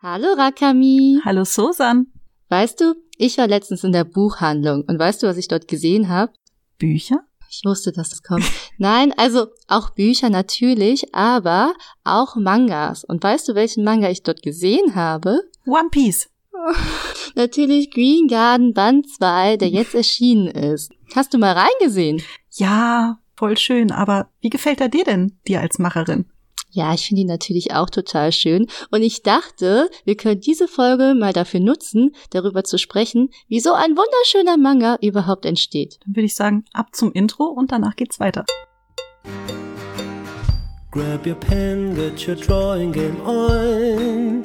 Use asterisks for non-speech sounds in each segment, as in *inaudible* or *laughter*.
Hallo Rakami. Hallo Susan. Weißt du, ich war letztens in der Buchhandlung und weißt du, was ich dort gesehen habe? Bücher? Ich wusste, dass das kommt. *laughs* Nein, also auch Bücher natürlich, aber auch Mangas. Und weißt du, welchen Manga ich dort gesehen habe? One Piece. *laughs* natürlich Green Garden Band 2, der jetzt erschienen ist. Hast du mal reingesehen? Ja, voll schön. Aber wie gefällt er dir denn, dir als Macherin? Ja, ich finde ihn natürlich auch total schön. Und ich dachte, wir können diese Folge mal dafür nutzen, darüber zu sprechen, wie so ein wunderschöner Manga überhaupt entsteht. Dann würde ich sagen, ab zum Intro und danach geht's weiter. Grab your pen, get your drawing game on.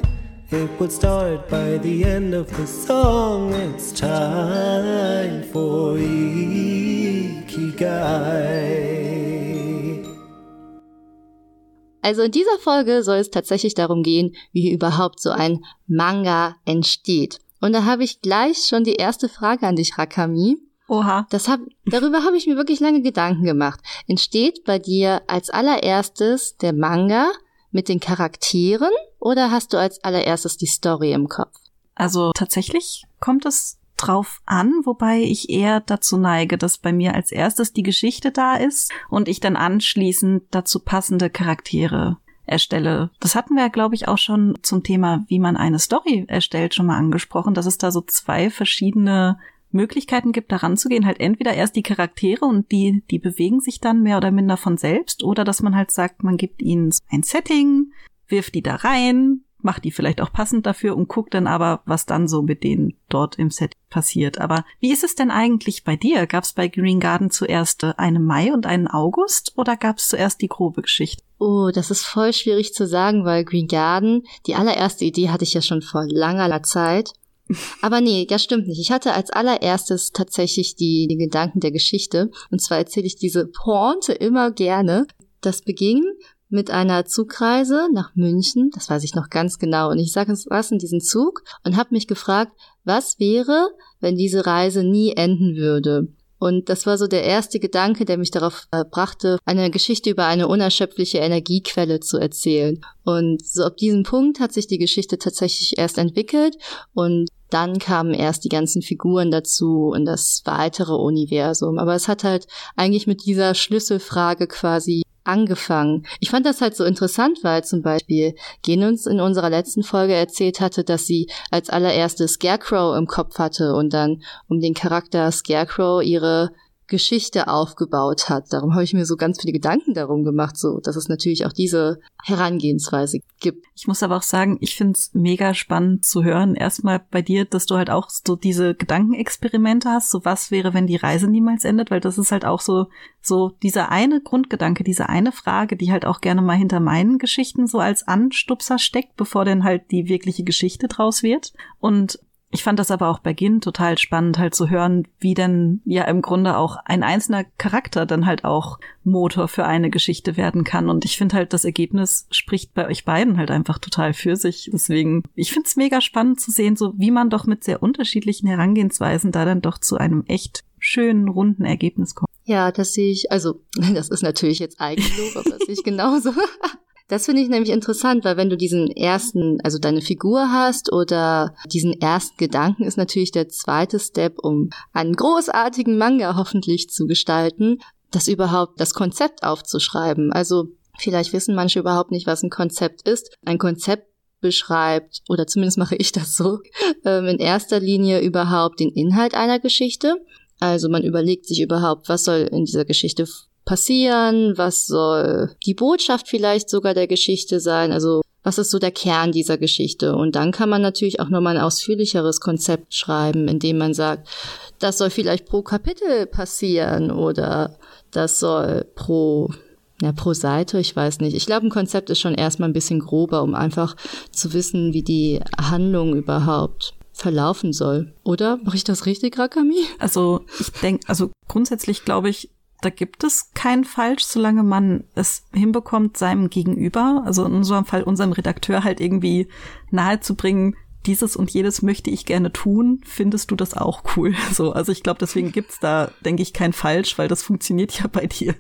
It will start by the end of the song. It's time for Ikigai. Also in dieser Folge soll es tatsächlich darum gehen, wie überhaupt so ein Manga entsteht. Und da habe ich gleich schon die erste Frage an dich, Rakami. Oha. Das hab, darüber habe ich mir wirklich lange Gedanken gemacht. Entsteht bei dir als allererstes der Manga mit den Charakteren oder hast du als allererstes die Story im Kopf? Also tatsächlich kommt es drauf an, wobei ich eher dazu neige, dass bei mir als erstes die Geschichte da ist und ich dann anschließend dazu passende Charaktere erstelle. Das hatten wir, glaube ich, auch schon zum Thema, wie man eine Story erstellt, schon mal angesprochen, dass es da so zwei verschiedene Möglichkeiten gibt, daran zu gehen. Halt entweder erst die Charaktere und die, die bewegen sich dann mehr oder minder von selbst oder dass man halt sagt, man gibt ihnen ein Setting, wirft die da rein, macht die vielleicht auch passend dafür und guckt dann aber, was dann so mit denen dort im Set passiert. Aber wie ist es denn eigentlich bei dir? Gab es bei Green Garden zuerst äh, einen Mai und einen August oder gab es zuerst die grobe Geschichte? Oh, das ist voll schwierig zu sagen, weil Green Garden, die allererste Idee hatte ich ja schon vor langer Zeit. *laughs* Aber nee, das stimmt nicht. Ich hatte als allererstes tatsächlich die, die Gedanken der Geschichte. Und zwar erzähle ich diese Pointe immer gerne. Das beging mit einer Zugreise nach München, das weiß ich noch ganz genau, und ich sage was in diesen Zug und habe mich gefragt, was wäre, wenn diese Reise nie enden würde. Und das war so der erste Gedanke, der mich darauf äh, brachte, eine Geschichte über eine unerschöpfliche Energiequelle zu erzählen. Und so ab diesem Punkt hat sich die Geschichte tatsächlich erst entwickelt und dann kamen erst die ganzen Figuren dazu und das weitere Universum. Aber es hat halt eigentlich mit dieser Schlüsselfrage quasi angefangen. Ich fand das halt so interessant, weil zum Beispiel Genus in unserer letzten Folge erzählt hatte, dass sie als allererstes Scarecrow im Kopf hatte und dann um den Charakter Scarecrow ihre Geschichte aufgebaut hat. Darum habe ich mir so ganz viele Gedanken darum gemacht, so dass es natürlich auch diese Herangehensweise gibt. Ich muss aber auch sagen, ich finde es mega spannend zu hören. Erstmal bei dir, dass du halt auch so diese Gedankenexperimente hast, so was wäre, wenn die Reise niemals endet, weil das ist halt auch so, so dieser eine Grundgedanke, diese eine Frage, die halt auch gerne mal hinter meinen Geschichten so als Anstupser steckt, bevor dann halt die wirkliche Geschichte draus wird. Und ich fand das aber auch bei Gin total spannend, halt zu hören, wie denn ja im Grunde auch ein einzelner Charakter dann halt auch Motor für eine Geschichte werden kann. Und ich finde halt, das Ergebnis spricht bei euch beiden halt einfach total für sich. Deswegen, ich finde es mega spannend zu sehen, so wie man doch mit sehr unterschiedlichen Herangehensweisen da dann doch zu einem echt schönen, runden Ergebnis kommt. Ja, das sehe ich, also, *laughs* das ist natürlich jetzt Eigenlob, aber das sehe ich genauso. *laughs* Das finde ich nämlich interessant, weil wenn du diesen ersten, also deine Figur hast oder diesen ersten Gedanken ist natürlich der zweite Step, um einen großartigen Manga hoffentlich zu gestalten, das überhaupt das Konzept aufzuschreiben. Also vielleicht wissen manche überhaupt nicht, was ein Konzept ist. Ein Konzept beschreibt, oder zumindest mache ich das so, *laughs* ähm, in erster Linie überhaupt den Inhalt einer Geschichte. Also man überlegt sich überhaupt, was soll in dieser Geschichte passieren? Was soll die Botschaft vielleicht sogar der Geschichte sein? Also was ist so der Kern dieser Geschichte? Und dann kann man natürlich auch nochmal ein ausführlicheres Konzept schreiben, indem man sagt, das soll vielleicht pro Kapitel passieren oder das soll pro ja, pro Seite, ich weiß nicht. Ich glaube, ein Konzept ist schon erstmal ein bisschen grober, um einfach zu wissen, wie die Handlung überhaupt verlaufen soll. Oder? Mache ich das richtig, Rakami? Also, ich denke, also grundsätzlich glaube ich, da gibt es kein Falsch, solange man es hinbekommt, seinem Gegenüber, also in unserem Fall unserem Redakteur halt irgendwie nahezubringen, dieses und jedes möchte ich gerne tun, findest du das auch cool? *laughs* So, also ich glaube, deswegen gibt's da, denke ich, kein Falsch, weil das funktioniert ja bei dir.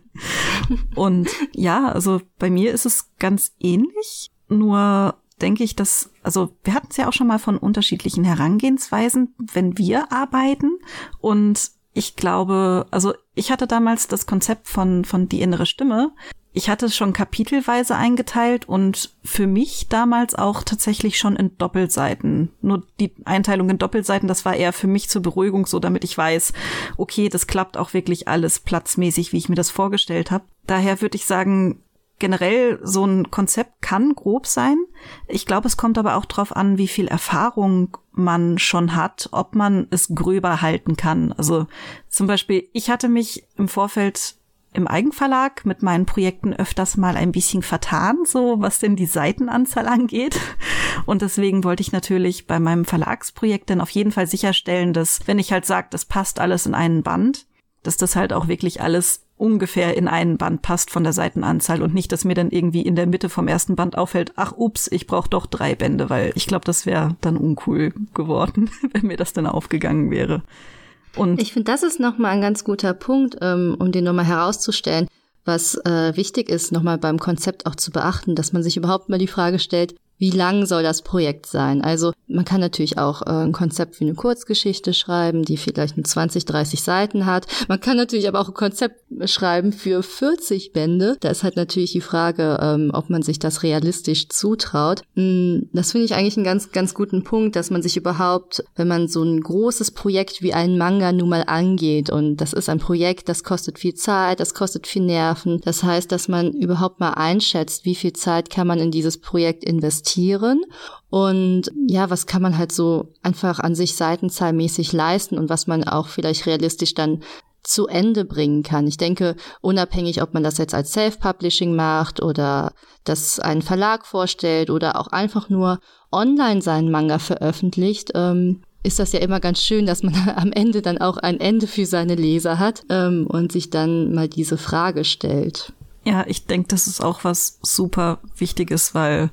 Und ja, also bei mir ist es ganz ähnlich, nur denke ich, dass, also wir hatten es ja auch schon mal von unterschiedlichen Herangehensweisen, wenn wir arbeiten. Und ich glaube, also ich hatte damals das Konzept von, von die innere Stimme. Ich hatte es schon kapitelweise eingeteilt und für mich damals auch tatsächlich schon in Doppelseiten. Nur die Einteilung in Doppelseiten, das war eher für mich zur Beruhigung so, damit ich weiß, okay, das klappt auch wirklich alles platzmäßig, wie ich mir das vorgestellt habe. Daher würde ich sagen, generell so ein Konzept kann grob sein. Ich glaube, es kommt aber auch darauf an, wie viel Erfahrung man schon hat, ob man es gröber halten kann. Also zum Beispiel, ich hatte mich im Vorfeld im Eigenverlag mit meinen Projekten öfters mal ein bisschen vertan, so was denn die Seitenanzahl *laughs* angeht. Und deswegen wollte ich natürlich bei meinem Verlagsprojekt dann auf jeden Fall sicherstellen, dass, wenn ich halt sage, das passt alles in einen Band, dass das halt auch wirklich alles ungefähr in einen Band passt von der Seitenanzahl und nicht, dass mir dann irgendwie in der Mitte vom ersten Band auffällt, ach ups, ich brauche doch drei Bände, weil ich glaube, das wäre dann uncool geworden, *laughs* wenn mir das dann aufgegangen wäre. Und ich finde, das ist nochmal ein ganz guter Punkt, ähm, um den nochmal herauszustellen, was äh, wichtig ist, nochmal beim Konzept auch zu beachten, dass man sich überhaupt mal die Frage stellt, wie lang soll das Projekt sein? Also man kann natürlich auch äh, ein Konzept für eine Kurzgeschichte schreiben, die vielleicht nur 20, 30 Seiten hat. Man kann natürlich aber auch ein Konzept schreiben für 40 Bände. Da ist halt natürlich die Frage, ähm, ob man sich das realistisch zutraut. Hm, das finde ich eigentlich einen ganz, ganz guten Punkt, dass man sich überhaupt, wenn man so ein großes Projekt wie ein Manga nun mal angeht und das ist ein Projekt, das kostet viel Zeit, das kostet viel Nerven. Das heißt, dass man überhaupt mal einschätzt, wie viel Zeit kann man in dieses Projekt investieren investieren und ja, was kann man halt so einfach an sich seitenzahlmäßig leisten und was man auch vielleicht realistisch dann zu Ende bringen kann. Ich denke, unabhängig, ob man das jetzt als Self-Publishing macht oder das einen Verlag vorstellt oder auch einfach nur online seinen Manga veröffentlicht, ähm, ist das ja immer ganz schön, dass man *laughs* am Ende dann auch ein Ende für seine Leser hat ähm, und sich dann mal diese Frage stellt. Ja, ich denke, das ist auch was super Wichtiges, weil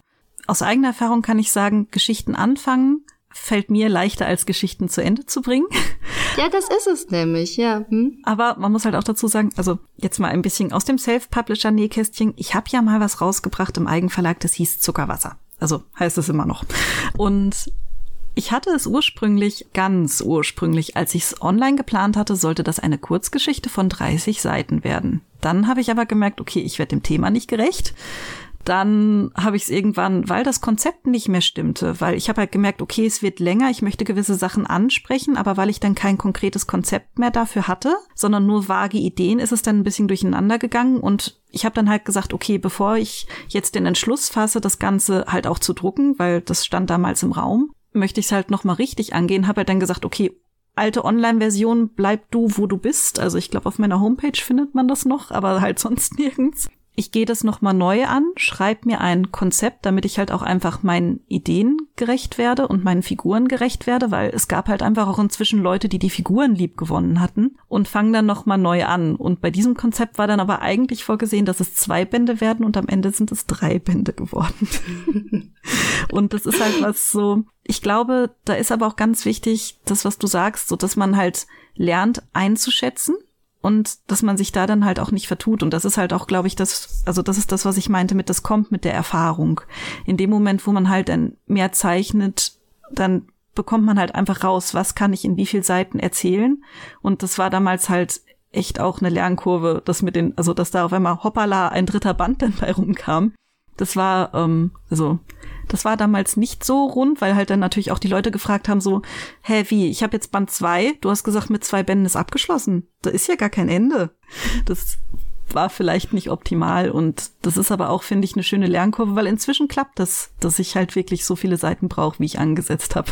aus eigener Erfahrung kann ich sagen, Geschichten anfangen fällt mir leichter als Geschichten zu Ende zu bringen. *laughs* Ja, das ist es nämlich, ja. Hm. Aber man muss halt auch dazu sagen, also jetzt mal ein bisschen aus dem Self-Publisher-Nähkästchen. Ich habe ja mal was rausgebracht im Eigenverlag, das hieß Zuckerwasser. Also heißt es immer noch. Und ich hatte es ursprünglich, ganz ursprünglich, als ich es online geplant hatte, sollte das eine Kurzgeschichte von 30 Seiten werden. Dann habe ich aber gemerkt, okay, ich werde dem Thema nicht gerecht dann habe ich es irgendwann, weil das Konzept nicht mehr stimmte, weil ich habe halt gemerkt, okay, es wird länger, ich möchte gewisse Sachen ansprechen, aber weil ich dann kein konkretes Konzept mehr dafür hatte, sondern nur vage Ideen, ist es dann ein bisschen durcheinander gegangen und ich habe dann halt gesagt, okay, bevor ich jetzt den Entschluss fasse, das Ganze halt auch zu drucken, weil das stand damals im Raum, möchte ich es halt noch mal richtig angehen, habe halt dann gesagt, okay, alte Online-Version, bleib du, wo du bist. Also ich glaube, auf meiner Homepage findet man das noch, aber halt *laughs* sonst nirgends ich gehe das nochmal neu an, schreibe mir ein Konzept, damit ich halt auch einfach meinen Ideen gerecht werde und meinen Figuren gerecht werde, weil es gab halt einfach auch inzwischen Leute, die die Figuren lieb gewonnen hatten und fangen dann nochmal neu an. Und bei diesem Konzept war dann aber eigentlich vorgesehen, dass es zwei Bände werden und am Ende sind es drei Bände geworden. *laughs* und das ist halt was so, ich glaube, da ist aber auch ganz wichtig, das, was du sagst, so dass man halt lernt einzuschätzen und dass man sich da dann halt auch nicht vertut. Und das ist halt auch, glaube ich, das, also das ist das, was ich meinte mit, das kommt mit der Erfahrung. In dem Moment, wo man halt dann mehr zeichnet, dann bekommt man halt einfach raus, was kann ich in wie viel Seiten erzählen. Und das war damals halt echt auch eine Lernkurve, das mit den, also dass da auf einmal hoppala ein dritter Band dann bei rumkam. Das war, ähm, also das war damals nicht so rund, weil halt dann natürlich auch die Leute gefragt haben so, hä, wie, ich habe jetzt Band zwei, du hast gesagt, mit zwei Bänden ist abgeschlossen. Da ist ja gar kein Ende. Das war vielleicht nicht optimal und das ist aber auch, finde ich, eine schöne Lernkurve, weil inzwischen klappt das, dass ich halt wirklich so viele Seiten brauche, wie ich angesetzt habe.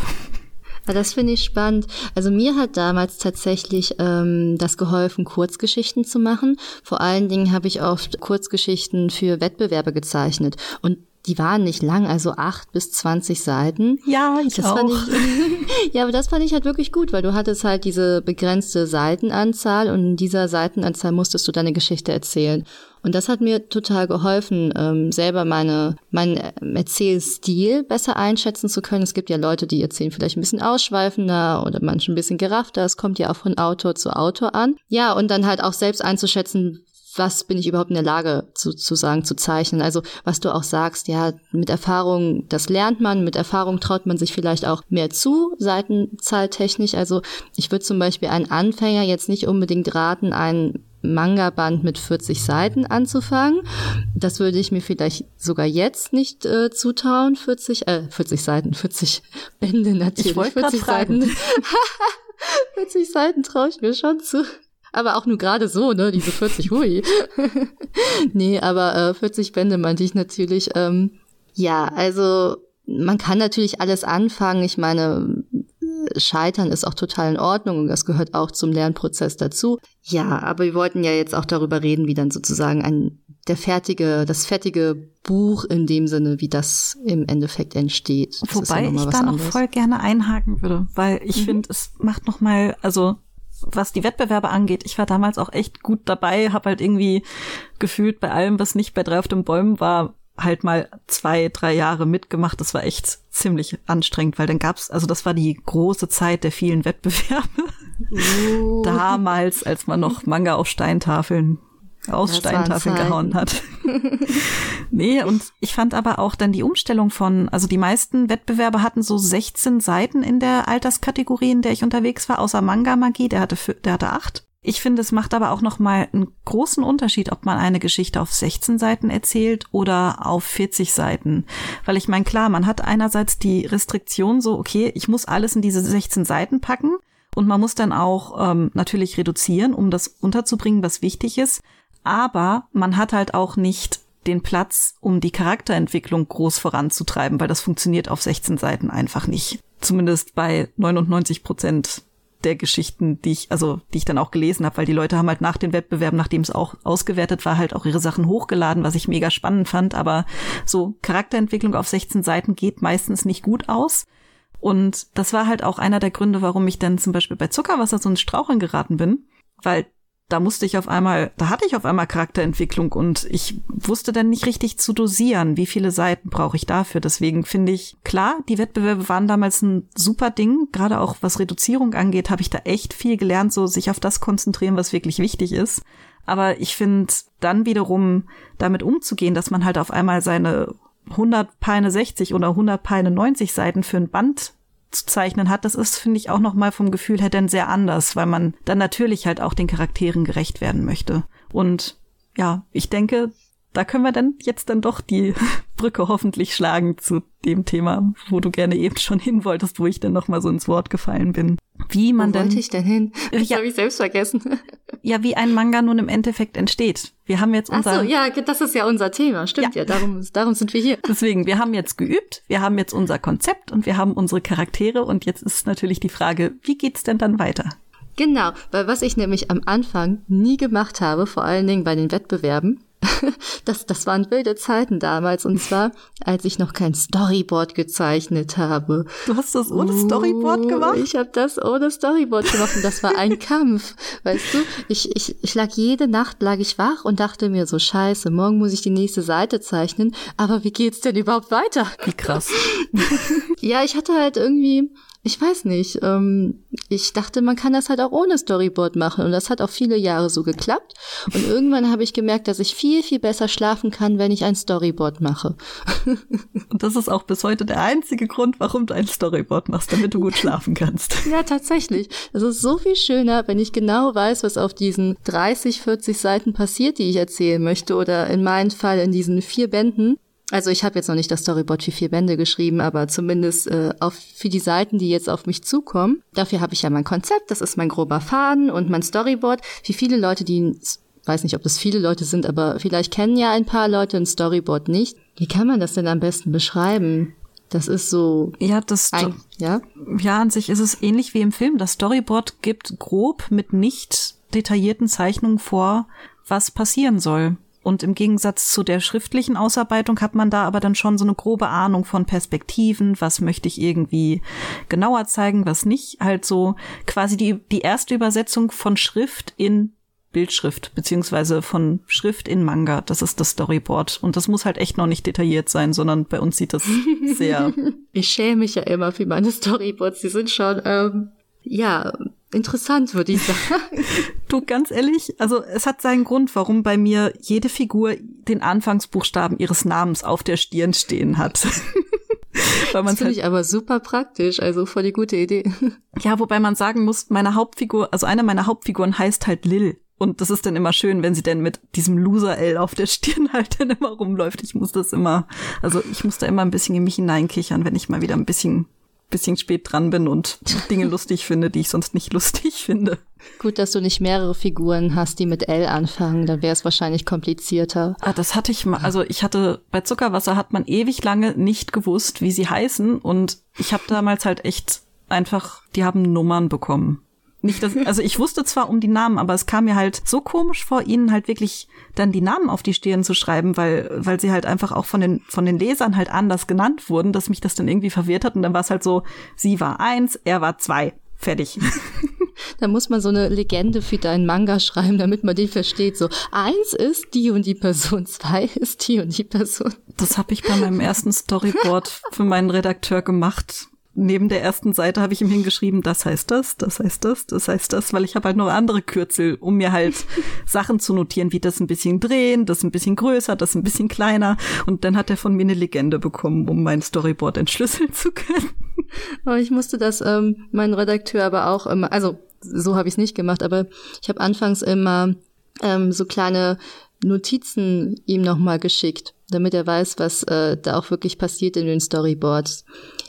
Das finde ich spannend. Also mir hat damals tatsächlich ähm, das geholfen, Kurzgeschichten zu machen. Vor allen Dingen habe ich oft Kurzgeschichten für Wettbewerbe gezeichnet. Und die waren nicht lang, also acht bis zwanzig Seiten. Ja, ich das auch. Fand ich, *laughs* ja, aber das fand ich halt wirklich gut, weil du hattest halt diese begrenzte Seitenanzahl und in dieser Seitenanzahl musstest du deine Geschichte erzählen. Und das hat mir total geholfen, ähm, selber meine, meinen Erzählstil besser einschätzen zu können. Es gibt ja Leute, die erzählen vielleicht ein bisschen ausschweifender oder manche ein bisschen geraffter. Es kommt ja auch von Autor zu Autor an. Ja, und dann halt auch selbst einzuschätzen, was bin ich überhaupt in der Lage zu, zu sagen, zu zeichnen. Also was du auch sagst, ja, mit Erfahrung, das lernt man, mit Erfahrung traut man sich vielleicht auch mehr zu, seitenzahltechnisch. Also ich würde zum Beispiel einen Anfänger jetzt nicht unbedingt raten, einen Manga-Band mit 40 Seiten anzufangen. Das würde ich mir vielleicht sogar jetzt nicht äh, zutrauen. 40, äh, 40 Seiten, 40 *laughs* Bände natürlich. Ich 40 Seiten. *laughs* 40 Seiten traue ich mir schon zu. Aber auch nur gerade so, ne, diese 40, hui. *laughs* nee, aber äh, 40 Bände meinte ich natürlich. Ähm, ja, also man kann natürlich alles anfangen. Ich meine, Scheitern ist auch total in Ordnung und das gehört auch zum Lernprozess dazu. Ja, aber wir wollten ja jetzt auch darüber reden, wie dann sozusagen ein der fertige, das fertige Buch in dem Sinne, wie das im Endeffekt entsteht. Das Wobei ja ich da noch anderes. voll gerne einhaken würde, weil ich mhm. finde, es macht noch mal, also was die Wettbewerbe angeht, ich war damals auch echt gut dabei, habe halt irgendwie gefühlt bei allem, was nicht bei drei auf den Bäumen war, halt mal zwei, drei Jahre mitgemacht. Das war echt ziemlich anstrengend, weil dann gab's, also das war die große Zeit der vielen Wettbewerbe. Uh. *laughs* Damals, als man noch Manga auf Steintafeln aus das Steintafeln gehauen hat. *laughs* nee, und ich fand aber auch dann die Umstellung von, also die meisten Wettbewerbe hatten so 16 Seiten in der Alterskategorie, in der ich unterwegs war, außer Manga Magie, der hatte, der hatte acht. Ich finde, es macht aber auch noch mal einen großen Unterschied, ob man eine Geschichte auf 16 Seiten erzählt oder auf 40 Seiten. Weil ich meine, klar, man hat einerseits die Restriktion so, okay, ich muss alles in diese 16 Seiten packen und man muss dann auch ähm, natürlich reduzieren, um das unterzubringen, was wichtig ist. Aber man hat halt auch nicht den Platz, um die Charakterentwicklung groß voranzutreiben, weil das funktioniert auf 16 Seiten einfach nicht. Zumindest bei 99 Prozent der Geschichten, die ich, also die ich dann auch gelesen habe, weil die Leute haben halt nach den Wettbewerben, nachdem es auch ausgewertet war, halt auch ihre Sachen hochgeladen, was ich mega spannend fand. Aber so Charakterentwicklung auf 16 Seiten geht meistens nicht gut aus. Und das war halt auch einer der Gründe, warum ich dann zum Beispiel bei Zuckerwasser so ins Straucheln geraten bin, weil da musste ich auf einmal, da hatte ich auf einmal Charakterentwicklung und ich wusste dann nicht richtig zu dosieren, wie viele Seiten brauche ich dafür. Deswegen finde ich, klar, die Wettbewerbe waren damals ein super Ding. Gerade auch was Reduzierung angeht, habe ich da echt viel gelernt, so sich auf das konzentrieren, was wirklich wichtig ist. Aber ich finde dann wiederum damit umzugehen, dass man halt auf einmal seine 100 Peine 60 oder 100 Peine 90 Seiten für ein Band zu zeichnen hat, das ist, finde ich, auch noch mal vom Gefühl her dann sehr anders, weil man dann natürlich halt auch den Charakteren gerecht werden möchte. Und ja, ich denke, da können wir dann jetzt dann doch die *laughs* Brücke hoffentlich schlagen zu dem Thema, wo du gerne eben schon hin wolltest, wo ich dann noch mal so ins Wort gefallen bin. Wie man wo denn wollte ich denn hin? Das ja, habe ich selbst vergessen. Ja, wie ein Manga nun im Endeffekt entsteht. Wir haben jetzt unser Ach so, ja, das ist ja unser Thema. Stimmt ja, ja darum darum sind wir hier. Deswegen, wir haben jetzt geübt, wir haben jetzt unser Konzept und wir haben unsere Charaktere und jetzt ist natürlich die Frage, wie geht's denn dann weiter? Genau, weil was ich nämlich am Anfang nie gemacht habe, vor allen Dingen bei den Wettbewerben, *laughs* das, das waren wilde Zeiten damals. Und zwar, als ich noch kein Storyboard gezeichnet habe. Du hast das ohne uh, Storyboard gemacht? Ich habe das ohne Storyboard gemacht und das war ein *laughs* Kampf. Weißt du, ich, ich, ich lag jede Nacht, lag ich wach und dachte mir so, scheiße, morgen muss ich die nächste Seite zeichnen. Aber wie geht's denn überhaupt weiter? Wie krass. *laughs* ja, ich hatte halt irgendwie ich weiß nicht. Ähm, ich dachte, man kann das halt auch ohne Storyboard machen und das hat auch viele Jahre so geklappt. Und *laughs* irgendwann habe ich gemerkt, dass ich viel, viel besser schlafen kann, wenn ich ein Storyboard mache. und *laughs* das ist auch bis heute der einzige Grund, warum du ein Storyboard machst, damit du gut schlafen kannst. *laughs* ja, tatsächlich. Es ist so viel schöner, wenn ich genau weiß, was auf diesen 30, 40 Seiten passiert, die ich erzählen möchte oder in meinem Fall in diesen vier Bänden also ich habe jetzt noch nicht das Storyboard für vier Bände geschrieben, aber zumindest äh, auf, für die Seiten, die jetzt auf mich zukommen. Dafür habe ich ja mein Konzept, das ist mein grober Faden und mein Storyboard. Für viele Leute, die weiß nicht, ob das viele Leute sind, aber vielleicht kennen ja ein paar Leute ein Storyboard nicht. Wie kann man das denn am besten beschreiben? Das ist so. Ja, das. Ein, ja? Ja, an sich ist es ähnlich wie im Film. Das Storyboard gibt grob mit nicht detaillierten Zeichnungen vor, was passieren soll. Und im Gegensatz zu der schriftlichen Ausarbeitung hat man da aber dann schon so eine grobe Ahnung von Perspektiven, was möchte ich irgendwie genauer zeigen, was nicht. Halt so quasi die, die erste Übersetzung von Schrift in Bildschrift, beziehungsweise von Schrift in Manga. Das ist das Storyboard. Und das muss halt echt noch nicht detailliert sein, sondern bei uns sieht das *laughs* sehr. ich schäme mich ja immer für meine Storyboards. Die sind schon, ähm, ja, interessant, würde ich sagen. *laughs* du, ganz ehrlich, also es hat seinen Grund, warum bei mir jede Figur den Anfangsbuchstaben ihres Namens auf der Stirn stehen hat. *laughs* Weil das finde halt ich aber super praktisch, also voll die gute Idee. *laughs* Ja, wobei man sagen muss, meine Hauptfigur, also eine meiner Hauptfiguren heißt halt Lil. Und das ist dann immer schön, wenn sie denn mit diesem Loser-L auf der Stirn halt dann immer rumläuft. Ich muss das immer, also ich muss da immer ein bisschen in mich hineinkichern, wenn ich mal wieder ein bisschen, bisschen spät dran bin und Dinge *laughs* lustig finde, die ich sonst nicht lustig finde. Gut, dass du nicht mehrere Figuren hast, die mit L anfangen, dann wäre es wahrscheinlich komplizierter. Ah, das hatte ich mal, also ich hatte, bei Zuckerwasser hat man ewig lange nicht gewusst, wie sie heißen und ich habe damals halt echt einfach, die haben Nummern bekommen. Nicht, dass, also ich wusste zwar um die Namen, aber es kam mir halt so komisch vor, ihnen halt wirklich dann die Namen auf die Stirn zu schreiben, weil, weil sie halt einfach auch von den, von den Lesern halt anders genannt wurden, dass mich das dann irgendwie verwirrt hat. Und dann war es halt so, sie war eins, er war zwei. Fertig. *laughs* Da muss man so eine Legende für deinen Manga schreiben, damit man den versteht. So, eins ist die und die Person, zwei ist die und die Person. Das habe ich bei meinem ersten Storyboard für meinen Redakteur gemacht neben der ersten Seite habe ich ihm hingeschrieben, das heißt das, das heißt das, das heißt das, weil ich habe halt noch andere Kürzel, um mir halt *laughs* Sachen zu notieren, wie das ein bisschen drehen, das ein bisschen größer, das ein bisschen kleiner. Und dann hat er von mir eine Legende bekommen, um mein Storyboard entschlüsseln zu können. Aber ich musste das ähm, mein Redakteur aber auch immer, also so habe ich es nicht gemacht, aber ich habe anfangs immer ähm, so kleine Notizen ihm nochmal geschickt, damit er weiß, was äh, da auch wirklich passiert in den Storyboards.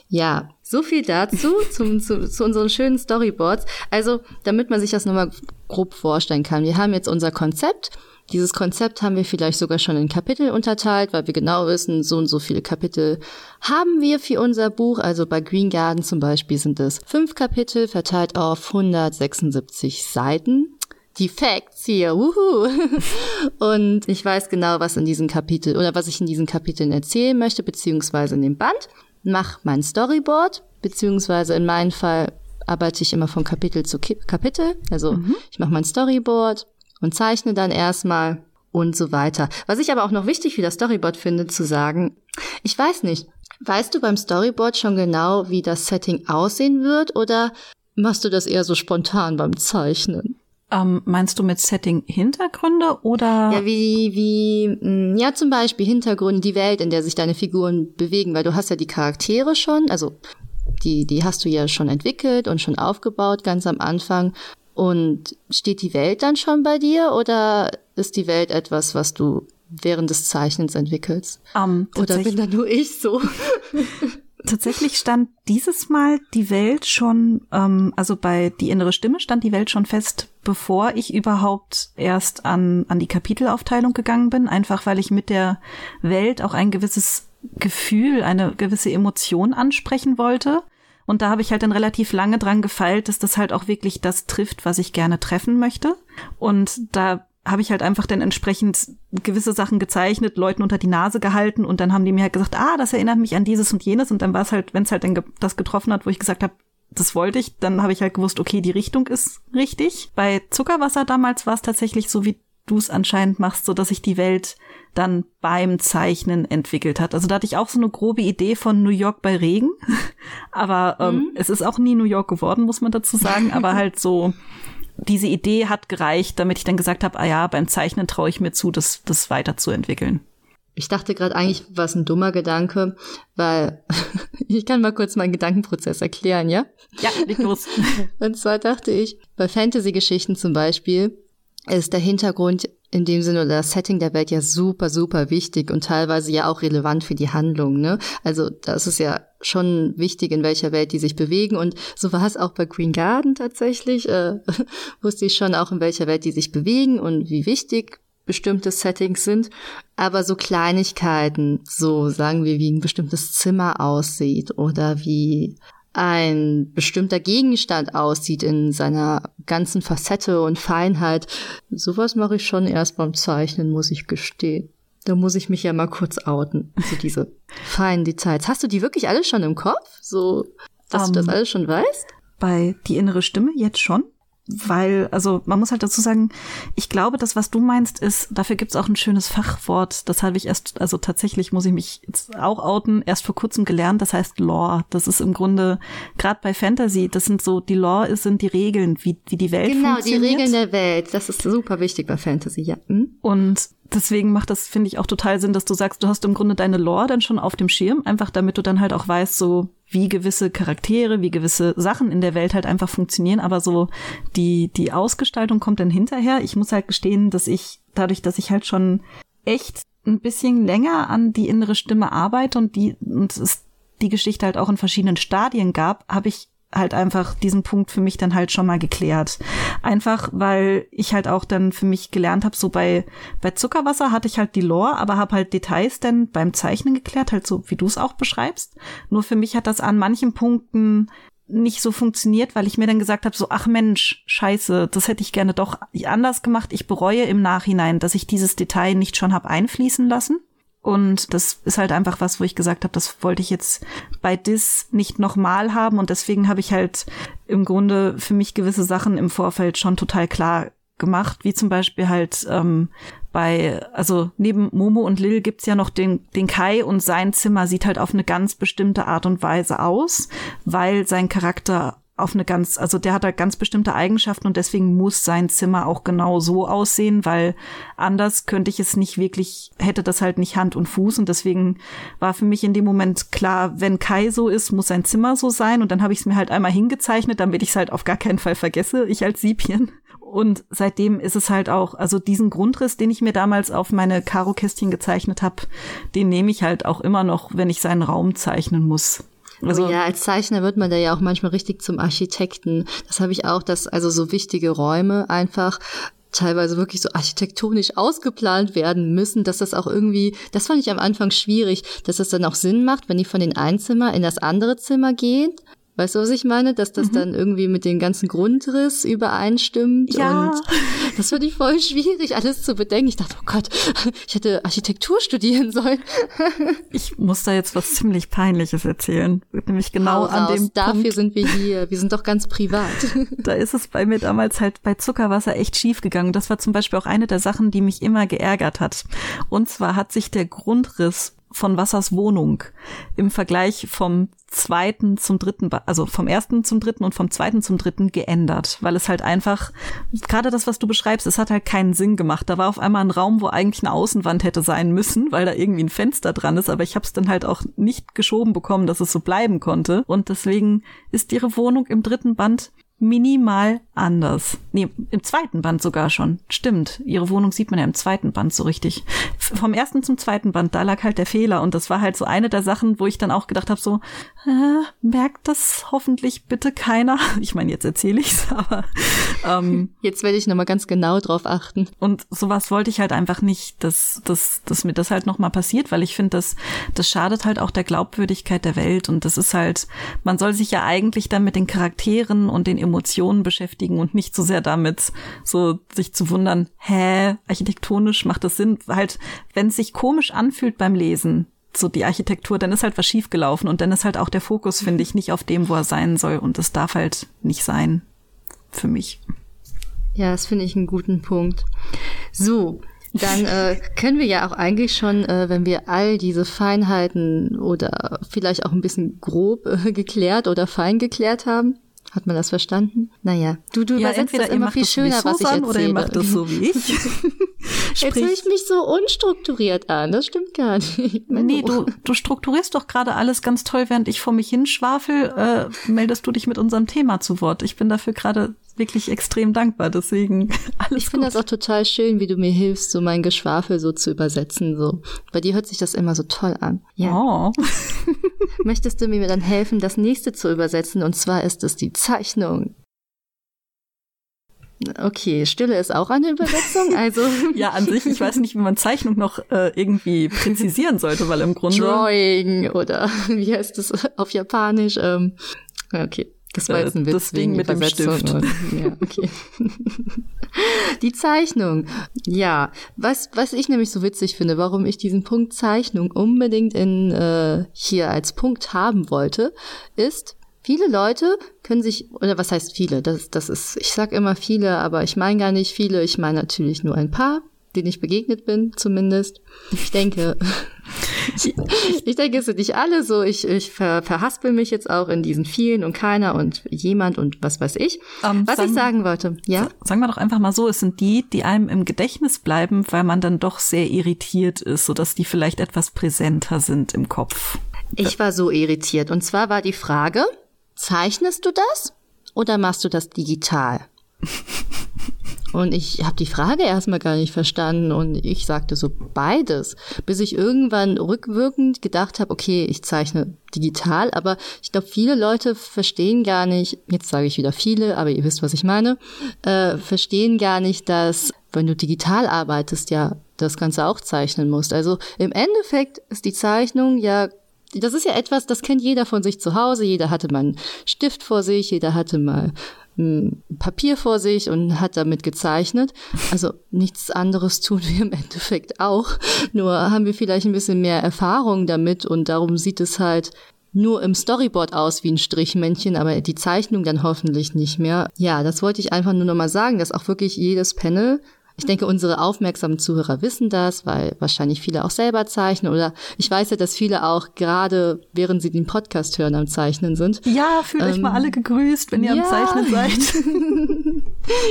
Ja, so viel dazu, zum, *laughs* zu, zu unseren schönen Storyboards. Also, damit man sich das nochmal grob vorstellen kann. Wir haben jetzt unser Konzept. Dieses Konzept haben wir vielleicht sogar schon in Kapitel unterteilt, weil wir genau wissen, so und so viele Kapitel haben wir für unser Buch. Also bei Green Garden zum Beispiel sind es fünf Kapitel verteilt auf 176 Seiten die Facts hier, wuhu. *laughs* Und ich weiß genau, was in diesem Kapitel oder was ich in diesen Kapiteln erzählen möchte, beziehungsweise in dem Band mache mein Storyboard, beziehungsweise in meinem Fall arbeite ich immer von Kapitel zu Kapitel. Also mhm. ich mache mein Storyboard und zeichne dann erstmal und so weiter. Was ich aber auch noch wichtig für das Storyboard finde, zu sagen, ich weiß nicht, weißt du beim Storyboard schon genau, wie das Setting aussehen wird oder machst du das eher so spontan beim Zeichnen? Ähm, meinst du mit Setting Hintergründe oder? Ja, wie, wie, mm, ja, zum Beispiel Hintergrund, die Welt, in der sich deine Figuren bewegen, weil du hast ja die Charaktere schon, also die, die hast du ja schon entwickelt und schon aufgebaut ganz am Anfang. Und steht die Welt dann schon bei dir oder ist die Welt etwas, was du während des Zeichnens entwickelst? Um, oder bin da nur ich so? *laughs* Tatsächlich stand dieses Mal die Welt schon, ähm, also bei Die innere Stimme stand die Welt schon fest, bevor ich überhaupt erst an, an die Kapitelaufteilung gegangen bin, einfach weil ich mit der Welt auch ein gewisses Gefühl, eine gewisse Emotion ansprechen wollte. Und da habe ich halt dann relativ lange dran gefeilt, dass das halt auch wirklich das trifft, was ich gerne treffen möchte. Und da habe ich halt einfach dann entsprechend gewisse Sachen gezeichnet, Leuten unter die Nase gehalten und dann haben die mir halt gesagt, ah, das erinnert mich an dieses und jenes und dann war es halt, wenn es halt dann ge das getroffen hat, wo ich gesagt habe, das wollte ich, dann habe ich halt gewusst, okay, die Richtung ist richtig. Bei Zuckerwasser damals war es tatsächlich so, wie du es anscheinend machst, so dass sich die Welt dann beim Zeichnen entwickelt hat. Also da hatte ich auch so eine grobe Idee von New York bei Regen, *laughs* aber ähm, mhm. es ist auch nie New York geworden, muss man dazu sagen, aber *laughs* halt so diese Idee hat gereicht, damit ich dann gesagt habe, ah ja, beim Zeichnen traue ich mir zu, das, das weiterzuentwickeln. Ich dachte gerade eigentlich, was ein dummer Gedanke, weil *laughs* ich kann mal kurz meinen Gedankenprozess erklären, ja? Ja, leg los. *laughs* Und zwar dachte ich, bei Fantasy-Geschichten zum Beispiel ist der Hintergrund in dem Sinne oder das Setting der Welt ja super, super wichtig und teilweise ja auch relevant für die Handlung, ne? Also das ist ja schon wichtig, in welcher Welt die sich bewegen und so war es auch bei Green Garden tatsächlich, äh, *laughs* wusste ich schon auch, in welcher Welt die sich bewegen und wie wichtig bestimmte Settings sind, aber so Kleinigkeiten, so sagen wir, wie ein bestimmtes Zimmer aussieht oder wie ein bestimmter Gegenstand aussieht in seiner ganzen Facette und Feinheit. Sowas mache ich schon erst beim Zeichnen, muss ich gestehen. Da muss ich mich ja mal kurz outen. So diese *laughs* feinen Details. Hast du die wirklich alle schon im Kopf? So, dass um, du das ähm, alles schon weißt? Bei Die innere Stimme jetzt schon. Weil, also man muss halt dazu sagen, ich glaube, das, was du meinst, ist, dafür gibt's auch ein schönes Fachwort. Das habe ich erst, also tatsächlich muss ich mich jetzt auch outen, erst vor kurzem gelernt, das heißt Lore. Das ist im Grunde, gerade bei Fantasy, das sind so, die Lore sind die Regeln, wie, wie die Welt genau, funktioniert. Genau, die Regeln der Welt. Das ist super wichtig bei Fantasy, ja. Hm? Und deswegen macht das, finde ich, auch total Sinn, dass du sagst, du hast im Grunde deine Lore dann schon auf dem Schirm, einfach damit du dann halt auch weißt, so wie gewisse Charaktere, wie gewisse Sachen in der Welt halt einfach funktionieren, aber so die, die Ausgestaltung kommt dann hinterher. Ich muss halt gestehen, dass ich, dadurch, dass ich halt schon echt ein bisschen länger an die innere Stimme arbeite und die, und es die Geschichte halt auch in verschiedenen Stadien gab, habe ich halt einfach diesen Punkt für mich dann halt schon mal geklärt. Einfach, weil ich halt auch dann für mich gelernt habe, so bei, bei Zuckerwasser hatte ich halt die Lore, aber habe halt Details dann beim Zeichnen geklärt, halt so wie du es auch beschreibst. Nur für mich hat das an manchen Punkten nicht so funktioniert, weil ich mir dann gesagt habe, so, ach Mensch, scheiße, das hätte ich gerne doch anders gemacht. Ich bereue im Nachhinein, dass ich dieses Detail nicht schon habe einfließen lassen. Und das ist halt einfach was, wo ich gesagt habe, das wollte ich jetzt bei Dis nicht nochmal haben. Und deswegen habe ich halt im Grunde für mich gewisse Sachen im Vorfeld schon total klar gemacht, wie zum Beispiel halt ähm, bei, also neben Momo und Lil gibt's ja noch den, den Kai und sein Zimmer sieht halt auf eine ganz bestimmte Art und Weise aus, weil sein Charakter auf eine ganz, also der hat da ganz bestimmte Eigenschaften und deswegen muss sein Zimmer auch genau so aussehen, weil anders könnte ich es nicht wirklich, hätte das halt nicht Hand und Fuß und deswegen war für mich in dem Moment klar, wenn Kai so ist, muss sein Zimmer so sein und dann habe ich es mir halt einmal hingezeichnet, damit ich es halt auf gar keinen Fall vergesse, *laughs* ich als Siebchen. Und seitdem ist es halt auch, also diesen Grundriss, den ich mir damals auf meine Karo-Kästchen gezeichnet habe, den nehme ich halt auch immer noch, wenn ich seinen Raum zeichnen muss. Also oh ja, als Zeichner wird man da ja auch manchmal richtig zum Architekten. Das habe ich auch, dass also so wichtige Räume einfach teilweise wirklich so architektonisch ausgeplant werden müssen, dass das auch irgendwie, das fand ich am Anfang schwierig, dass das dann auch Sinn macht, wenn die von den einen Zimmer in das andere Zimmer gehen Weißt du, was ich meine? Dass das mhm. dann irgendwie mit dem ganzen Grundriss übereinstimmt. Ja. Und das finde ich voll schwierig, alles zu bedenken. Ich dachte, oh Gott, ich hätte Architektur studieren sollen. *laughs* ich muss da jetzt was ziemlich Peinliches erzählen. Nämlich genau Hau an raus. dem Dafür Punkt. sind wir hier. Wir sind doch ganz privat. *laughs* da ist es bei mir damals halt bei Zuckerwasser echt schief gegangen. Das war zum Beispiel auch eine der Sachen, die mich immer geärgert hat. Und zwar hat sich der Grundriss von Wassers Wohnung im Vergleich vom zweiten zum dritten, also vom ersten zum dritten und vom zweiten zum dritten geändert, weil es halt einfach, gerade das, was du beschreibst, es hat halt keinen Sinn gemacht. Da war auf einmal ein Raum, wo eigentlich eine Außenwand hätte sein müssen, weil da irgendwie ein Fenster dran ist, aber ich habe es dann halt auch nicht geschoben bekommen, dass es so bleiben konnte. Und deswegen ist ihre Wohnung im dritten Band minimal anders. Nee, im zweiten Band sogar schon. Stimmt. Ihre Wohnung sieht man ja im zweiten Band so richtig. Vom ersten zum zweiten Band, da lag halt der Fehler. Und das war halt so eine der Sachen, wo ich dann auch gedacht habe, so, äh, merkt das hoffentlich bitte keiner. *laughs* Ich meine, jetzt erzähle ich's, *laughs* aber ähm, jetzt werde ich nochmal ganz genau drauf achten. Und sowas wollte ich halt einfach nicht, dass, dass, dass mir das halt nochmal passiert, weil ich finde, das, das schadet halt auch der Glaubwürdigkeit der Welt. Und das ist halt, man soll sich ja eigentlich dann mit den Charakteren und den Emotionen beschäftigen und nicht so sehr damit, so sich zu wundern, hä, architektonisch macht das Sinn? Halt, wenn es sich komisch anfühlt beim Lesen, so die Architektur, dann ist halt was schiefgelaufen und dann ist halt auch der Fokus, finde ich, nicht auf dem, wo er sein soll und das darf halt nicht sein für mich. Ja, das finde ich einen guten Punkt. So, dann äh, *laughs* können wir ja auch eigentlich schon, äh, wenn wir all diese Feinheiten oder vielleicht auch ein bisschen grob äh, geklärt oder fein geklärt haben, hat man das verstanden? Naja, du, du ja, übersetzt das immer viel schöner, was ich erzähle. Oder ihr macht das so wie ich. *laughs* Jetzt höre ich mich so unstrukturiert an. Das stimmt gar nicht. Nee, du, du strukturierst doch gerade alles ganz toll, während ich vor mich hinschwafel, äh, meldest du dich mit unserem Thema zu Wort. Ich bin dafür gerade wirklich extrem dankbar. Deswegen *laughs* alles Ich finde das auch total schön, wie du mir hilfst, so mein Geschwafel so zu übersetzen. So. Bei dir hört sich das immer so toll an. Ja. Oh. *laughs* *laughs* Möchtest du mir dann helfen, das nächste zu übersetzen? Und zwar ist es die Zeichnung. Okay, Stille ist auch eine Übersetzung, also. ja, an sich, ich weiß nicht, wie man Zeichnung noch äh, irgendwie präzisieren sollte, weil im Grunde. Drawing oder wie heißt das auf Japanisch? Ähm, okay. Das war jetzt ein Witz das Ding mit dem Stift. Und, ja, okay. *laughs* Die Zeichnung. Ja, was, was ich nämlich so witzig finde, warum ich diesen Punkt Zeichnung unbedingt in, äh, hier als Punkt haben wollte, ist, Viele Leute können sich, oder was heißt viele? Das, das ist, ich sag immer viele, aber ich meine gar nicht viele, ich meine natürlich nur ein paar, denen ich begegnet bin, zumindest. Ich denke, *laughs* *laughs* ich, denke, es sind nicht alle so. Ich, ich ver, verhaspel mich jetzt auch in diesen vielen und keiner und jemand und was weiß ich. Um, ähm, was sagen, ich sagen wollte, ja? Sagen wir doch einfach mal so, es sind die, die einem im Gedächtnis bleiben, weil man dann doch sehr irritiert ist, sodass die vielleicht etwas präsenter sind im Kopf. Ich war so irritiert. Und zwar war die Frage, zeichnest du das oder machst du das digital? *laughs* Und ich habe die Frage erstmal gar nicht verstanden und ich sagte so beides, bis ich irgendwann rückwirkend gedacht habe, okay, ich zeichne digital, aber ich glaube, viele Leute verstehen gar nicht, jetzt sage ich wieder viele, aber ihr wisst, was ich meine, äh, verstehen gar nicht, dass wenn du digital arbeitest, ja das Ganze auch zeichnen musst. Also im Endeffekt ist die Zeichnung ja das ist ja etwas, das kennt jeder von sich zu Hause. Jeder hatte mal einen Stift vor sich, jeder hatte mal Papier vor sich und hat damit gezeichnet. Also nichts anderes tun wir im Endeffekt auch. Nur haben wir vielleicht ein bisschen mehr Erfahrung damit und darum sieht es halt nur im Storyboard aus wie ein Strichmännchen, aber die Zeichnung dann hoffentlich nicht mehr. Ja, das wollte ich einfach nur nochmal sagen, dass auch wirklich jedes Panel ich denke, unsere aufmerksamen Zuhörer wissen das, weil wahrscheinlich viele auch selber zeichnen oder ich weiß ja, dass viele auch gerade während sie den Podcast hören am Zeichnen sind. Ja, fühlt ähm, euch mal alle gegrüßt, wenn ihr ja. am Zeichnen seid.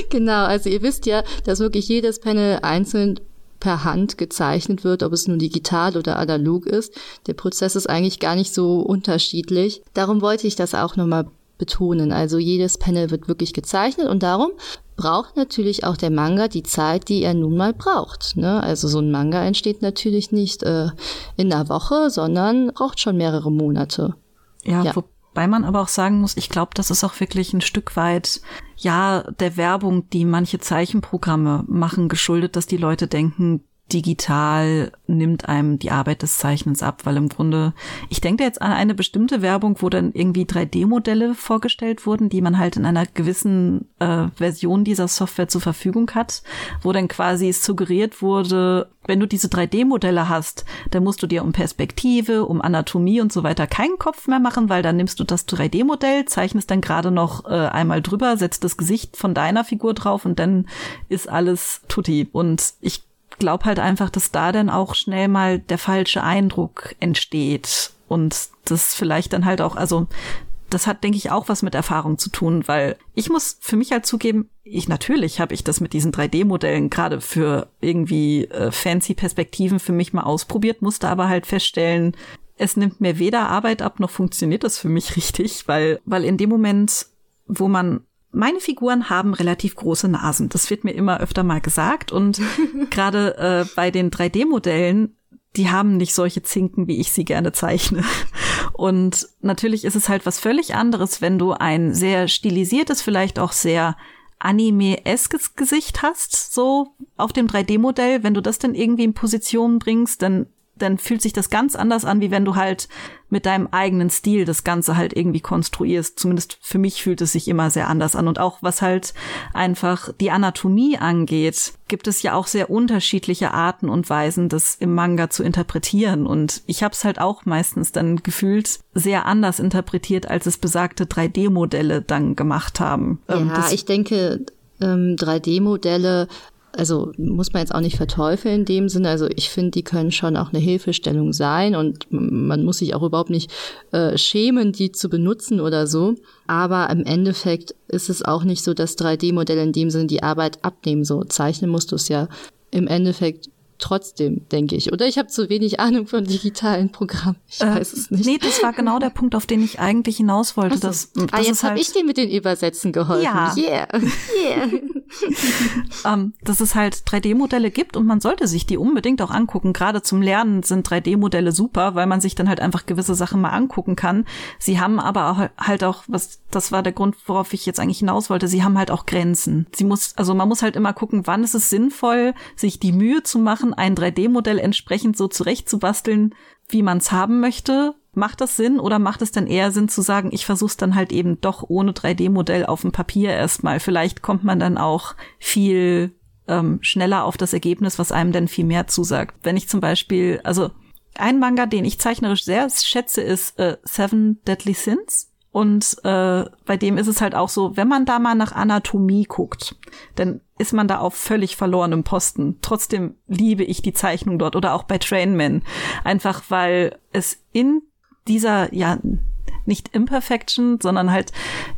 *laughs* genau, also ihr wisst ja, dass wirklich jedes Panel einzeln per Hand gezeichnet wird, ob es nun digital oder analog ist. Der Prozess ist eigentlich gar nicht so unterschiedlich. Darum wollte ich das auch nochmal betonen. Also jedes Panel wird wirklich gezeichnet und darum braucht natürlich auch der Manga die Zeit, die er nun mal braucht. Ne? Also so ein Manga entsteht natürlich nicht äh, in einer Woche, sondern braucht schon mehrere Monate. Ja, ja. wobei man aber auch sagen muss, ich glaube, das ist auch wirklich ein Stück weit ja der Werbung, die manche Zeichenprogramme machen, geschuldet, dass die Leute denken, digital nimmt einem die Arbeit des Zeichnens ab, weil im Grunde, ich denke jetzt an eine bestimmte Werbung, wo dann irgendwie 3D-Modelle vorgestellt wurden, die man halt in einer gewissen äh, Version dieser Software zur Verfügung hat, wo dann quasi suggeriert wurde, wenn du diese 3D-Modelle hast, dann musst du dir um Perspektive, um Anatomie und so weiter keinen Kopf mehr machen, weil dann nimmst du das 3D-Modell, zeichnest dann gerade noch äh, einmal drüber, setzt das Gesicht von deiner Figur drauf und dann ist alles tutti. Und ich glaube halt einfach, dass da dann auch schnell mal der falsche Eindruck entsteht und das vielleicht dann halt auch, also das hat, denke ich, auch was mit Erfahrung zu tun, weil ich muss für mich halt zugeben, ich natürlich habe ich das mit diesen 3D-Modellen gerade für irgendwie äh, fancy Perspektiven für mich mal ausprobiert, musste aber halt feststellen, es nimmt mir weder Arbeit ab noch funktioniert das für mich *laughs* richtig, weil weil in dem Moment, wo man meine Figuren haben relativ große Nasen. Das wird mir immer öfter mal gesagt. Und *laughs* gerade äh, bei den 3D-Modellen, die haben nicht solche Zinken, wie ich sie gerne zeichne. Und natürlich ist es halt was völlig anderes, wenn du ein sehr stilisiertes, vielleicht auch sehr anime-eskes Gesicht hast, so auf dem 3D-Modell. Wenn du das dann irgendwie in Position bringst, dann dann fühlt sich das ganz anders an, wie wenn du halt mit deinem eigenen Stil das Ganze halt irgendwie konstruierst. Zumindest für mich fühlt es sich immer sehr anders an. Und auch was halt einfach die Anatomie angeht, gibt es ja auch sehr unterschiedliche Arten und Weisen, das im Manga zu interpretieren. Und ich habe es halt auch meistens dann gefühlt sehr anders interpretiert, als es besagte 3D-Modelle dann gemacht haben. Ähm, ja, ich denke, ähm, 3D-Modelle also muss man jetzt auch nicht verteufeln in dem Sinne. Also ich finde, die können schon auch eine Hilfestellung sein und man muss sich auch überhaupt nicht äh, schämen, die zu benutzen oder so. Aber im Endeffekt ist es auch nicht so, dass 3D-Modelle in dem Sinne die Arbeit abnehmen. So zeichnen musst du es ja im Endeffekt trotzdem, denke ich. Oder ich habe zu wenig Ahnung von digitalen Programmen. Ich äh, weiß es nicht. Nee, das war genau der Punkt, auf den ich eigentlich hinaus wollte. So. Das, das ah, jetzt habe halt ich dir mit den Übersetzen geholfen. Ja. Yeah. Yeah. *laughs* ähm, dass es halt 3D-Modelle gibt und man sollte sich die unbedingt auch angucken. Gerade zum Lernen sind 3D-Modelle super, weil man sich dann halt einfach gewisse Sachen mal angucken kann. Sie haben aber auch, halt auch, was, das war der Grund, worauf ich jetzt eigentlich hinaus wollte, sie haben halt auch Grenzen. Sie muss, also man muss halt immer gucken, wann ist es sinnvoll, sich die Mühe zu machen, ein 3D-Modell entsprechend so zurechtzubasteln, wie man es haben möchte. Macht das Sinn oder macht es dann eher Sinn zu sagen, ich versuche dann halt eben doch ohne 3D-Modell auf dem Papier erstmal. Vielleicht kommt man dann auch viel ähm, schneller auf das Ergebnis, was einem dann viel mehr zusagt. Wenn ich zum Beispiel, also ein Manga, den ich zeichnerisch sehr schätze, ist äh, Seven Deadly Sins. Und äh, bei dem ist es halt auch so, wenn man da mal nach Anatomie guckt, dann ist man da auf völlig verlorenem Posten. Trotzdem liebe ich die Zeichnung dort oder auch bei Trainman. Einfach weil es in dieser, ja, nicht Imperfection, sondern halt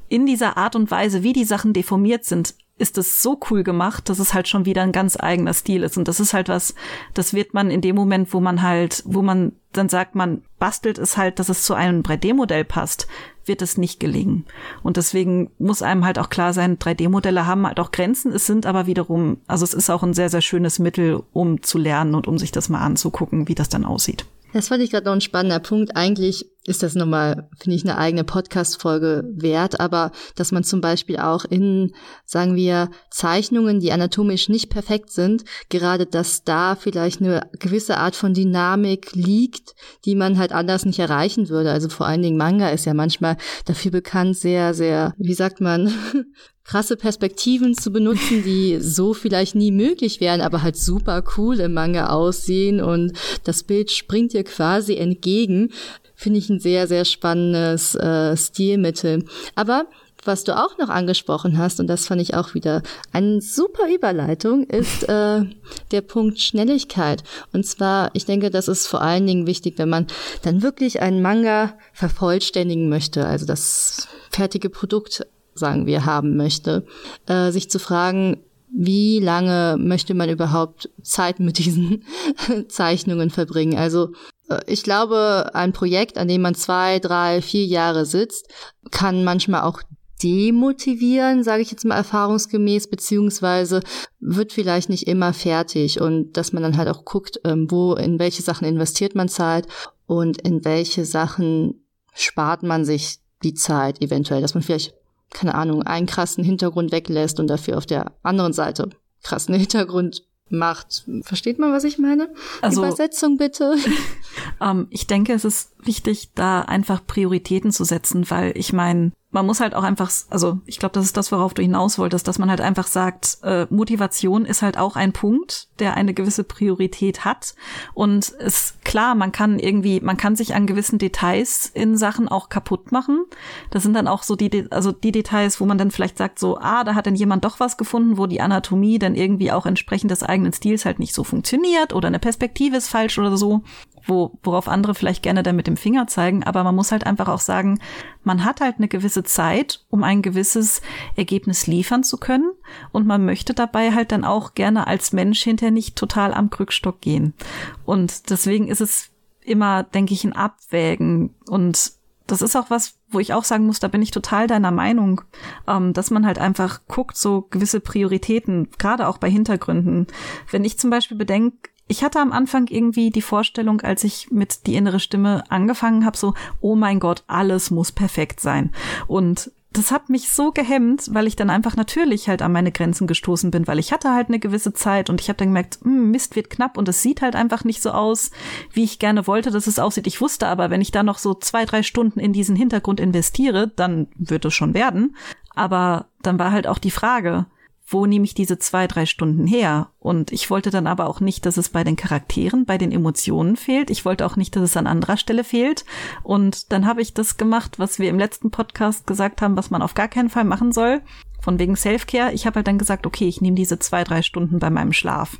in dieser Art und Weise, wie die Sachen deformiert sind, ist es so cool gemacht, dass es halt schon wieder ein ganz eigener Stil ist. Und das ist halt was, das wird man in dem Moment, wo man halt, wo man dann sagt, man bastelt es halt, dass es zu einem 3D-Modell passt, wird es nicht gelingen. Und deswegen muss einem halt auch klar sein, 3D-Modelle haben halt auch Grenzen. Es sind aber wiederum, also es ist auch ein sehr, sehr schönes Mittel, um zu lernen und um sich das mal anzugucken, wie das dann aussieht. Das fand ich gerade noch ein spannender Punkt. Eigentlich ist das nochmal, finde ich, eine eigene Podcast-Folge wert, aber dass man zum Beispiel auch in, sagen wir, Zeichnungen, die anatomisch nicht perfekt sind, gerade dass da vielleicht eine gewisse Art von Dynamik liegt, die man halt anders nicht erreichen würde. Also vor allen Dingen Manga ist ja manchmal dafür bekannt, sehr, sehr, wie sagt man, *laughs* krasse Perspektiven zu benutzen, die so vielleicht nie möglich wären, aber halt super cool im Manga aussehen. Und das Bild springt dir quasi entgegen, finde ich ein sehr, sehr spannendes äh, Stilmittel. Aber was du auch noch angesprochen hast, und das fand ich auch wieder eine super Überleitung, ist äh, der Punkt Schnelligkeit. Und zwar, ich denke, das ist vor allen Dingen wichtig, wenn man dann wirklich einen Manga vervollständigen möchte, also das fertige Produkt sagen wir, haben möchte, äh, sich zu fragen, wie lange möchte man überhaupt Zeit mit diesen *laughs* Zeichnungen verbringen? Also ich glaube, ein Projekt, an dem man zwei, drei, vier Jahre sitzt, kann manchmal auch demotivieren, sage ich jetzt mal erfahrungsgemäß, beziehungsweise wird vielleicht nicht immer fertig. Und dass man dann halt auch guckt, ähm, wo, in welche Sachen investiert man Zeit und in welche Sachen spart man sich die Zeit eventuell, dass man vielleicht keine Ahnung, einen krassen Hintergrund weglässt und dafür auf der anderen Seite krassen Hintergrund macht. Versteht man, was ich meine? Also, Übersetzung bitte. *laughs* ähm, ich denke, es ist wichtig, da einfach Prioritäten zu setzen, weil ich meine, man muss halt auch einfach, also ich glaube, das ist das, worauf du hinaus wolltest, dass man halt einfach sagt, äh, Motivation ist halt auch ein Punkt, der eine gewisse Priorität hat. Und ist klar, man kann irgendwie, man kann sich an gewissen Details in Sachen auch kaputt machen. Das sind dann auch so die, also die Details, wo man dann vielleicht sagt, so, ah, da hat dann jemand doch was gefunden, wo die Anatomie dann irgendwie auch entsprechend des eigenen Stils halt nicht so funktioniert oder eine Perspektive ist falsch oder so wo, worauf andere vielleicht gerne dann mit dem Finger zeigen, aber man muss halt einfach auch sagen, man hat halt eine gewisse Zeit, um ein gewisses Ergebnis liefern zu können und man möchte dabei halt dann auch gerne als Mensch hinterher nicht total am Krückstock gehen. Und deswegen ist es immer, denke ich, ein Abwägen und das ist auch was, wo ich auch sagen muss, da bin ich total deiner Meinung, ähm, dass man halt einfach guckt, so gewisse Prioritäten, gerade auch bei Hintergründen. Wenn ich zum Beispiel bedenke, ich hatte am Anfang irgendwie die Vorstellung, als ich mit die innere Stimme angefangen habe, so, oh mein Gott, alles muss perfekt sein. Und das hat mich so gehemmt, weil ich dann einfach natürlich halt an meine Grenzen gestoßen bin, weil ich hatte halt eine gewisse Zeit und ich habe dann gemerkt, hm, Mist wird knapp und es sieht halt einfach nicht so aus, wie ich gerne wollte, dass es aussieht. Ich wusste aber, wenn ich da noch so zwei, drei Stunden in diesen Hintergrund investiere, dann wird es schon werden. Aber dann war halt auch die Frage, wo nehme ich diese zwei, drei Stunden her? Und ich wollte dann aber auch nicht, dass es bei den Charakteren, bei den Emotionen fehlt. Ich wollte auch nicht, dass es an anderer Stelle fehlt. Und dann habe ich das gemacht, was wir im letzten Podcast gesagt haben, was man auf gar keinen Fall machen soll. Von wegen Selfcare. Ich habe halt dann gesagt, okay, ich nehme diese zwei, drei Stunden bei meinem Schlaf.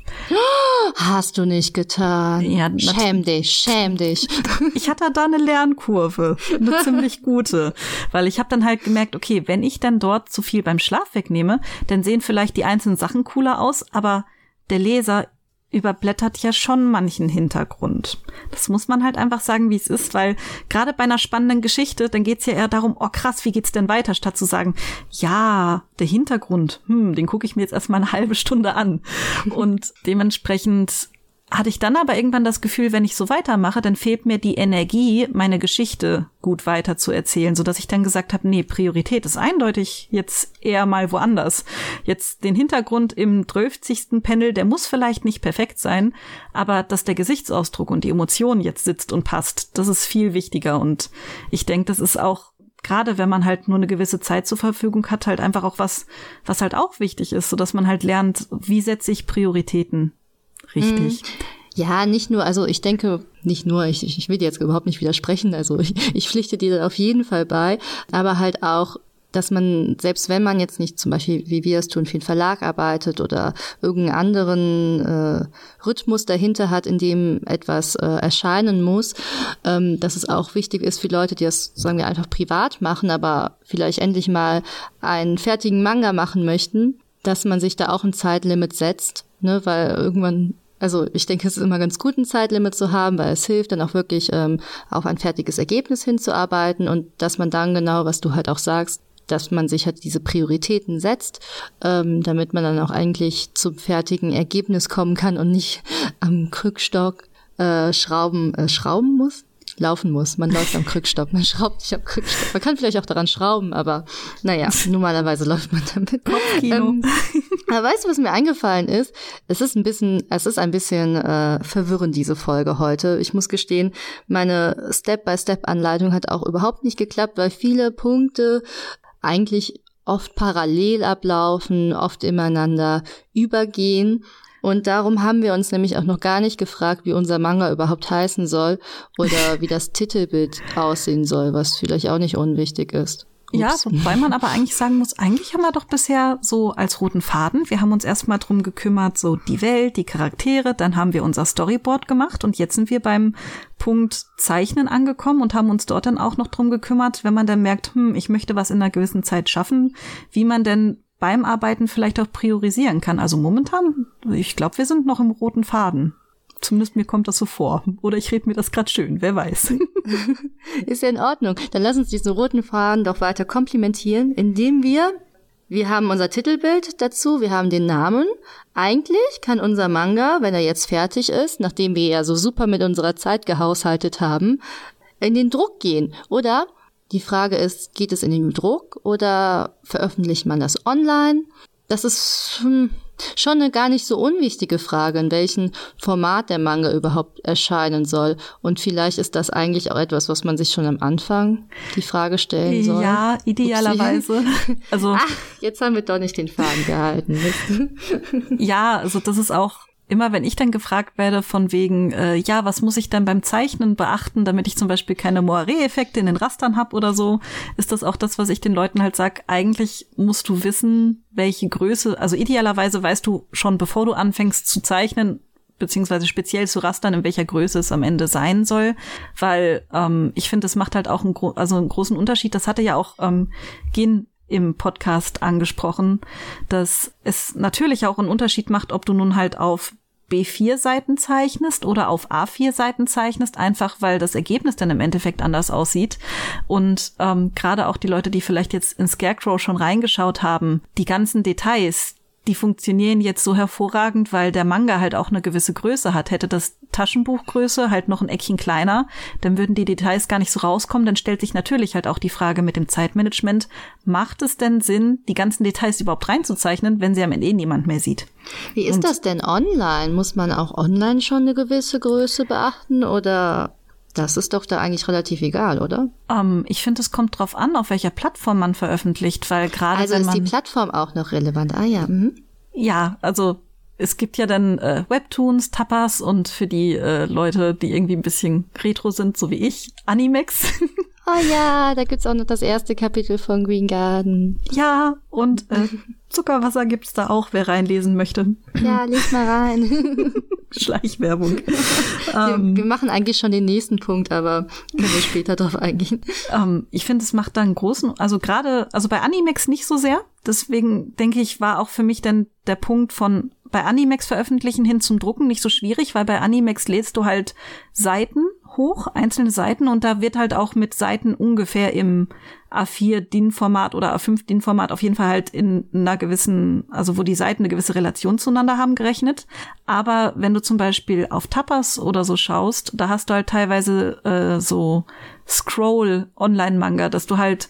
Hast du nicht getan. Ja, schäm dich, schäm dich. *laughs* Ich hatte da eine Lernkurve, eine *laughs* ziemlich gute, weil ich habe dann halt gemerkt, okay, wenn ich dann dort zu viel beim Schlaf wegnehme, dann sehen vielleicht die einzelnen Sachen cooler aus, aber der Leser überblättert ja schon manchen Hintergrund. Das muss man halt einfach sagen, wie es ist, weil gerade bei einer spannenden Geschichte, dann geht's ja eher darum, oh krass, wie geht's denn weiter, statt zu sagen, ja, der Hintergrund, hm, den gucke ich mir jetzt erstmal eine *laughs* halbe Stunde an. Und dementsprechend hatte ich dann aber irgendwann das Gefühl, wenn ich so weitermache, dann fehlt mir die Energie, meine Geschichte gut weiter zu erzählen, so ich dann gesagt habe, nee, Priorität ist eindeutig jetzt eher mal woanders. Jetzt den Hintergrund im 12. Panel, der muss vielleicht nicht perfekt sein, aber dass der Gesichtsausdruck und die Emotion jetzt sitzt und passt, das ist viel wichtiger und ich denke, das ist auch gerade wenn man halt nur eine gewisse Zeit zur Verfügung hat, halt einfach auch was, was halt auch wichtig ist, so dass man halt lernt, wie setze ich Prioritäten richtig. Mhm. Ja, nicht nur, also ich denke, nicht nur, ich, ich will dir jetzt überhaupt nicht widersprechen, also ich, ich pflichte dir auf jeden Fall bei, aber halt auch dass man, selbst wenn man jetzt nicht zum Beispiel, wie wir es tun, für einen Verlag arbeitet oder irgendeinen anderen äh, Rhythmus dahinter hat, in dem etwas äh, erscheinen muss, ähm, dass es auch wichtig ist für Leute, die das, sagen wir, einfach privat machen, aber vielleicht endlich mal einen fertigen Manga machen möchten, dass man sich da auch ein Zeitlimit setzt, ne, weil irgendwann also ich denke, es ist immer ganz gut, ein Zeitlimit zu haben, weil es hilft, dann auch wirklich ähm, auf ein fertiges Ergebnis hinzuarbeiten und dass man dann genau, was du halt auch sagst, dass man sich halt diese Prioritäten setzt, ähm, damit man dann auch eigentlich zum fertigen Ergebnis kommen kann und nicht *laughs* am Krückstock äh, schrauben, äh, schrauben muss laufen muss. Man läuft am Krückstock, man schraubt nicht am Krückstock. Man kann vielleicht auch daran schrauben, aber naja, *laughs* normalerweise läuft man damit. Ähm, aber weißt du, was mir eingefallen ist? Es ist ein bisschen, es ist ein bisschen äh, verwirrend, diese Folge heute. Ich muss gestehen, meine Step-by-Step-Anleitung hat auch überhaupt nicht geklappt, weil viele Punkte eigentlich oft parallel ablaufen, oft ineinander übergehen. Und darum haben wir uns nämlich auch noch gar nicht gefragt, wie unser Manga überhaupt heißen soll oder wie das *laughs* Titelbild aussehen soll, was vielleicht auch nicht unwichtig ist. Ja, wobei man aber eigentlich sagen muss, eigentlich haben wir doch bisher so als roten Faden, wir haben uns erstmal drum gekümmert, so die Welt, die Charaktere, dann haben wir unser Storyboard gemacht und jetzt sind wir beim Punkt Zeichnen angekommen und haben uns dort dann auch noch drum gekümmert, wenn man dann merkt, hm, ich möchte was in einer gewissen Zeit schaffen, wie man denn beim Arbeiten vielleicht auch priorisieren kann. Also momentan, ich glaube, wir sind noch im roten Faden. Zumindest mir kommt das so vor. Oder ich rede mir das gerade schön, wer weiß. *laughs* Ist ja in Ordnung. Dann lass uns diesen roten Faden doch weiter komplimentieren, indem wir, wir haben unser Titelbild dazu, wir haben den Namen. Eigentlich kann unser Manga, wenn er jetzt fertig ist, nachdem wir ja so super mit unserer Zeit gehaushaltet haben, in den Druck gehen. Oder die Frage ist, geht es in den Druck oder veröffentlicht man das online? Das ist, hm, schon eine gar nicht so unwichtige Frage, in welchem Format der Manga überhaupt erscheinen soll. Und vielleicht ist das eigentlich auch etwas, was man sich schon am Anfang die Frage stellen soll. Ja, idealerweise. *laughs* Also Ach, jetzt haben wir doch nicht den Faden gehalten. ja, also das ist auch immer wenn ich dann gefragt werde von wegen, äh, ja, was muss ich dann beim Zeichnen beachten, damit ich zum Beispiel keine Moiré-Effekte in den Rastern habe oder so, ist das auch das, was ich den Leuten halt sag. Eigentlich musst du wissen, welche Größe, also idealerweise weißt du schon, bevor du anfängst zu zeichnen, beziehungsweise speziell zu rastern, in welcher Größe es am Ende sein soll, weil ähm, ich finde, das macht halt auch einen, also einen großen Unterschied. Das hatte ja auch ähm, Gen im Podcast angesprochen, dass es natürlich auch einen Unterschied macht, ob du nun halt auf B4-Seiten zeichnest oder auf A4-Seiten zeichnest, einfach weil das Ergebnis dann im Endeffekt anders aussieht. Und ähm, gerade auch die Leute, die vielleicht jetzt in Scarecrow schon reingeschaut haben, die ganzen Details, die funktionieren jetzt so hervorragend, weil der Manga halt auch eine gewisse Größe hat. Hätte das Taschenbuchgröße halt noch ein Eckchen kleiner, dann würden die Details gar nicht so rauskommen. Dann stellt sich natürlich halt auch die Frage mit dem Zeitmanagement, macht es denn Sinn, die ganzen Details überhaupt reinzuzeichnen, wenn sie am Ende eh niemand mehr sieht? Wie ist Und das denn online? Muss man auch online schon eine gewisse Größe beachten oder das ist doch da eigentlich relativ egal, oder? Um, ähm, ich finde, es kommt drauf an, auf welcher Plattform man veröffentlicht, weil gerade also ist die Plattform auch noch relevant. Ah ja. Mhm. Ja, also es gibt ja dann äh, Webtoons, Tapas und für die äh, Leute, die irgendwie ein bisschen retro sind, so wie ich, Animex. *laughs* Oh ja, da gibt's auch noch das erste Kapitel von Green Garden. Ja, und äh, *laughs* Zuckerwasser gibt's da auch, wer reinlesen möchte. Ja, les mal rein. *laughs* Schleichwerbung. wir, ähm, wir, machen eigentlich schon den nächsten Punkt, aber können wir später drauf eingehen. Ähm, ich finde, es macht da einen großen, also gerade, also bei Animex nicht so sehr. Deswegen denke ich, war auch für mich dann der Punkt von bei Animex veröffentlichen hin zum Drucken nicht so schwierig, weil bei Animex lädst du halt Seiten hoch, einzelne Seiten und da wird halt auch mit Seiten ungefähr im A4 DIN-Format oder A5 DIN-Format auf jeden Fall halt in einer gewissen, also wo die Seiten eine gewisse Relation zueinander haben gerechnet. Aber wenn du zum Beispiel auf Tapas oder so schaust, da hast du halt teilweise äh, so Scroll-Online-Manga, dass du halt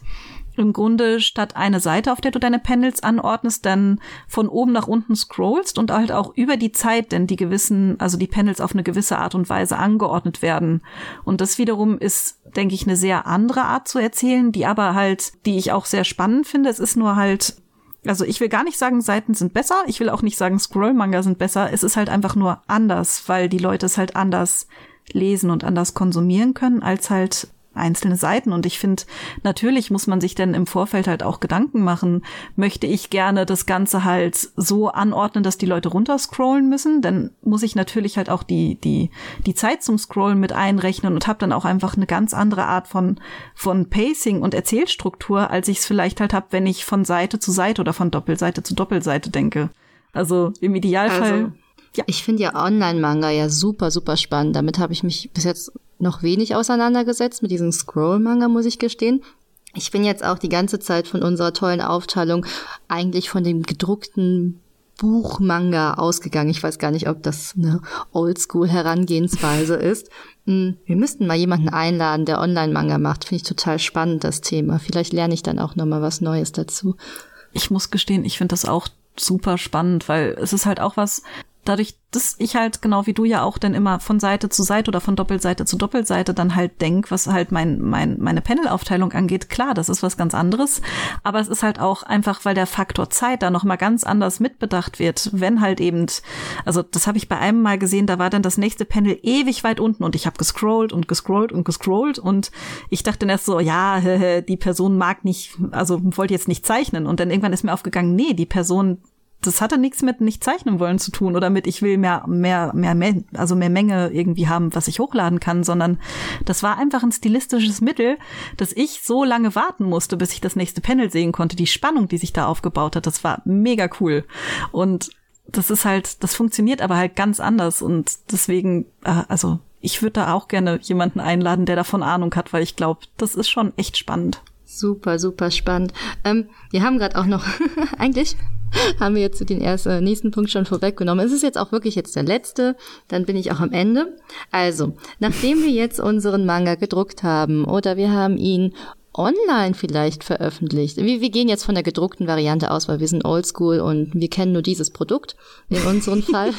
im Grunde statt eine Seite, auf der du deine Panels anordnest, dann von oben nach unten scrollst und halt auch über die Zeit denn die gewissen, also die Panels auf eine gewisse Art und Weise angeordnet werden. Und das wiederum ist, denke ich, eine sehr andere Art zu erzählen, die aber halt, die ich auch sehr spannend finde. Es ist nur halt Also ich will gar nicht sagen, Seiten sind besser. Ich will auch nicht sagen, Scroll-Manga sind besser. Es ist halt einfach nur anders, weil die Leute es halt anders lesen und anders konsumieren können, als halt einzelne Seiten. Und ich finde, natürlich muss man sich denn im Vorfeld halt auch Gedanken machen. Möchte ich gerne das Ganze halt so anordnen, dass die Leute runterscrollen müssen? Dann muss ich natürlich halt auch die, die, die Zeit zum Scrollen mit einrechnen und habe dann auch einfach eine ganz andere Art von, von Pacing und Erzählstruktur, als ich es vielleicht halt habe, wenn ich von Seite zu Seite oder von Doppelseite zu Doppelseite denke. Also im Idealfall. Also, ja. Ich finde ja Online-Manga ja super, super spannend. Damit habe ich mich bis jetzt noch wenig auseinandergesetzt mit diesem Scroll-Manga, muss ich gestehen. Ich bin jetzt auch die ganze Zeit von unserer tollen Aufteilung eigentlich von dem gedruckten Buchmanga ausgegangen. Ich weiß gar nicht, ob das eine Oldschool-Herangehensweise ist. Hm, wir müssten mal jemanden einladen, der Online-Manga macht. Finde ich total spannend, das Thema. Vielleicht lerne ich dann auch noch mal was Neues dazu. Ich muss gestehen, ich finde das auch super spannend, weil es ist halt auch was, dadurch, dass ich halt genau wie du ja auch dann immer von Seite zu Seite oder von Doppelseite zu Doppelseite dann halt denk, was halt mein, mein, meine Panelaufteilung angeht, klar, das ist was ganz anderes. Aber es ist halt auch einfach, weil der Faktor Zeit da nochmal ganz anders mitbedacht wird, wenn halt eben, also das habe ich bei einem Mal gesehen, da war dann das nächste Panel ewig weit unten und ich habe gescrollt und gescrollt und gescrollt und ich dachte dann erst so, ja, *laughs* die Person mag nicht, also wollte jetzt nicht zeichnen. Und dann irgendwann ist mir aufgegangen, nee, die Person das hatte nichts mit nicht zeichnen wollen zu tun oder mit ich will mehr, mehr, mehr, mehr, also mehr Menge irgendwie haben, was ich hochladen kann, sondern das war einfach ein stilistisches Mittel, dass ich so lange warten musste, bis ich das nächste Panel sehen konnte. Die Spannung, die sich da aufgebaut hat, das war mega cool. Und das ist halt, das funktioniert aber halt ganz anders und deswegen, äh, also ich würde da auch gerne jemanden einladen, der davon Ahnung hat, weil ich glaube, das ist schon echt spannend. Super, super spannend. Ähm, wir haben gerade auch noch *laughs* eigentlich *laughs* haben wir jetzt den ersten, äh, nächsten Punkt schon vorweggenommen. Es ist jetzt auch wirklich jetzt der letzte, dann bin ich auch am Ende. Also, nachdem wir jetzt unseren Manga gedruckt haben oder wir haben ihn online vielleicht veröffentlicht. Wir, wir gehen jetzt von der gedruckten Variante aus, weil wir sind oldschool und wir kennen nur dieses Produkt in unserem *laughs* Fall.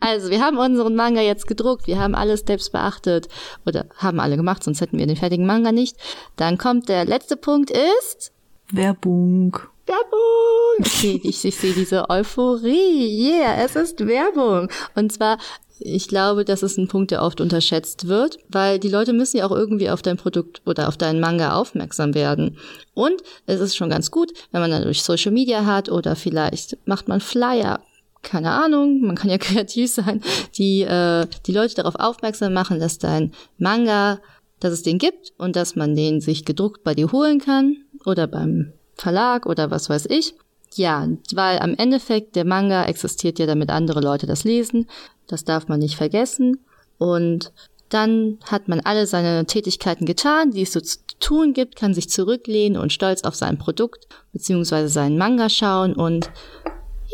also wir haben unseren Manga jetzt gedruckt, wir haben alle Steps beachtet oder haben alle gemacht, sonst hätten wir den fertigen Manga nicht. Dann kommt der letzte Punkt ist Werbung. Werbung! Ich, ich sehe diese Euphorie. Yeah, es ist Werbung. Und zwar, ich glaube, das ist ein Punkt, der oft unterschätzt wird, weil die Leute müssen ja auch irgendwie auf dein Produkt oder auf deinen Manga aufmerksam werden. Und es ist schon ganz gut, wenn man dann durch Social Media hat oder vielleicht macht man Flyer keine Ahnung, man kann ja *laughs* kreativ sein, die äh, die Leute darauf aufmerksam machen, dass dein Manga, dass es den gibt und dass man den sich gedruckt bei dir holen kann oder beim Verlag oder was weiß ich. Ja, weil am Endeffekt der Manga existiert ja, damit andere Leute das lesen. Das darf man nicht vergessen. Und dann hat man alle seine Tätigkeiten getan, die es so zu tun gibt, kann sich zurücklehnen und stolz auf sein Produkt bzw. seinen Manga schauen und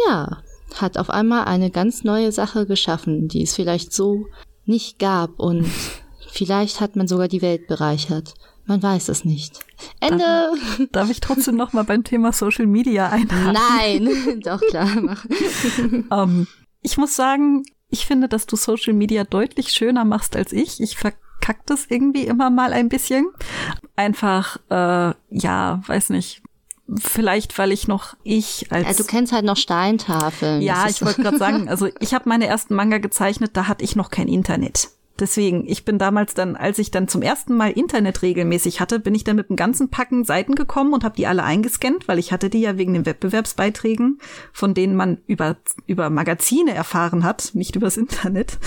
ja, hat auf einmal eine ganz neue Sache geschaffen, die es vielleicht so nicht gab und *laughs* vielleicht hat man sogar die Welt bereichert. Man weiß es nicht. Ende. Darf, darf ich trotzdem noch mal beim Thema Social Media einhaken? Nein, *laughs* doch klar. Um, ähm, ich muss sagen, ich finde, dass du Social Media deutlich schöner machst als ich. Ich verkack das irgendwie immer mal ein bisschen. Einfach, äh, ja, weiß nicht. Vielleicht, weil ich noch ich als. Also du kennst halt noch Steintafeln. Ja, ich wollte *laughs* gerade sagen, also ich habe meine ersten Manga gezeichnet, da hatte ich noch kein Internet. Deswegen, ich bin damals dann, als ich dann zum ersten Mal Internet regelmäßig hatte, bin ich dann mit einem ganzen Packen Seiten gekommen und habe die alle eingescannt, weil ich hatte die ja wegen den Wettbewerbsbeiträgen, von denen man über über Magazine erfahren hat, nicht übers Internet,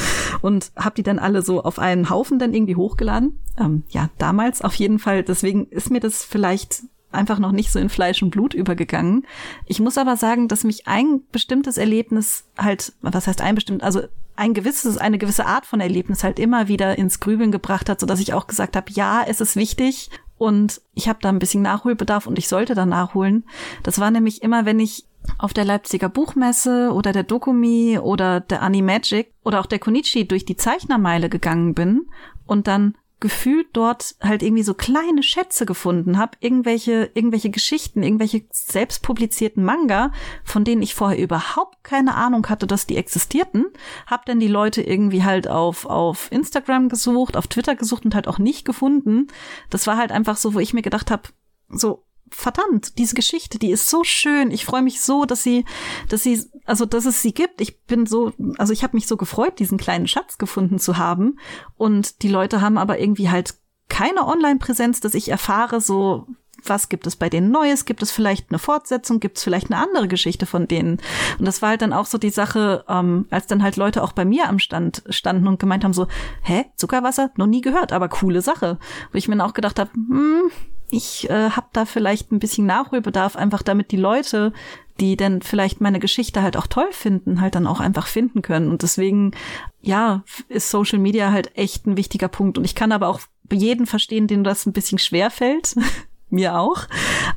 und habe die dann alle so auf einen Haufen dann irgendwie hochgeladen. Ähm, ja, damals auf jeden Fall. Deswegen ist mir das vielleicht einfach noch nicht so in Fleisch und Blut übergegangen. Ich muss aber sagen, dass mich ein bestimmtes Erlebnis halt, was heißt ein bestimmt, also ein gewisses, eine gewisse Art von Erlebnis halt immer wieder ins Grübeln gebracht hat, so dass ich auch gesagt habe, ja, es ist wichtig und ich habe da ein bisschen Nachholbedarf und ich sollte da nachholen. Das war nämlich immer, wenn ich auf der Leipziger Buchmesse oder der Dokumi oder der Animagic oder auch der Konichi durch die Zeichnermeile gegangen bin und dann gefühlt dort halt irgendwie so kleine Schätze gefunden habe, irgendwelche irgendwelche Geschichten, irgendwelche selbst publizierten Manga, von denen ich vorher überhaupt keine Ahnung hatte, dass die existierten, hab dann die Leute irgendwie halt auf auf Instagram gesucht, auf Twitter gesucht und halt auch nicht gefunden. Das war halt einfach so, wo ich mir gedacht habe, so verdammt, diese Geschichte, die ist so schön. Ich freue mich so, dass sie, dass sie, also dass es sie gibt. Ich bin so, also ich habe mich so gefreut, diesen kleinen Schatz gefunden zu haben. Und die Leute haben aber irgendwie halt keine Online-Präsenz, dass ich erfahre, so was gibt es bei denen Neues? Gibt es vielleicht eine Fortsetzung? Gibt es vielleicht eine andere Geschichte von denen? Und das war halt dann auch so die Sache, ähm, als dann halt Leute auch bei mir am Stand standen und gemeint haben so, hä, Zuckerwasser? Noch nie gehört, aber coole Sache. Wo ich mir dann auch gedacht habe, hm, ich äh, habe da vielleicht ein bisschen Nachholbedarf, einfach damit die Leute, die denn vielleicht meine Geschichte halt auch toll finden, halt dann auch einfach finden können. Und deswegen, ja, ist Social Media halt echt ein wichtiger Punkt. Und ich kann aber auch jeden verstehen, dem das ein bisschen schwer fällt. *laughs* Mir auch.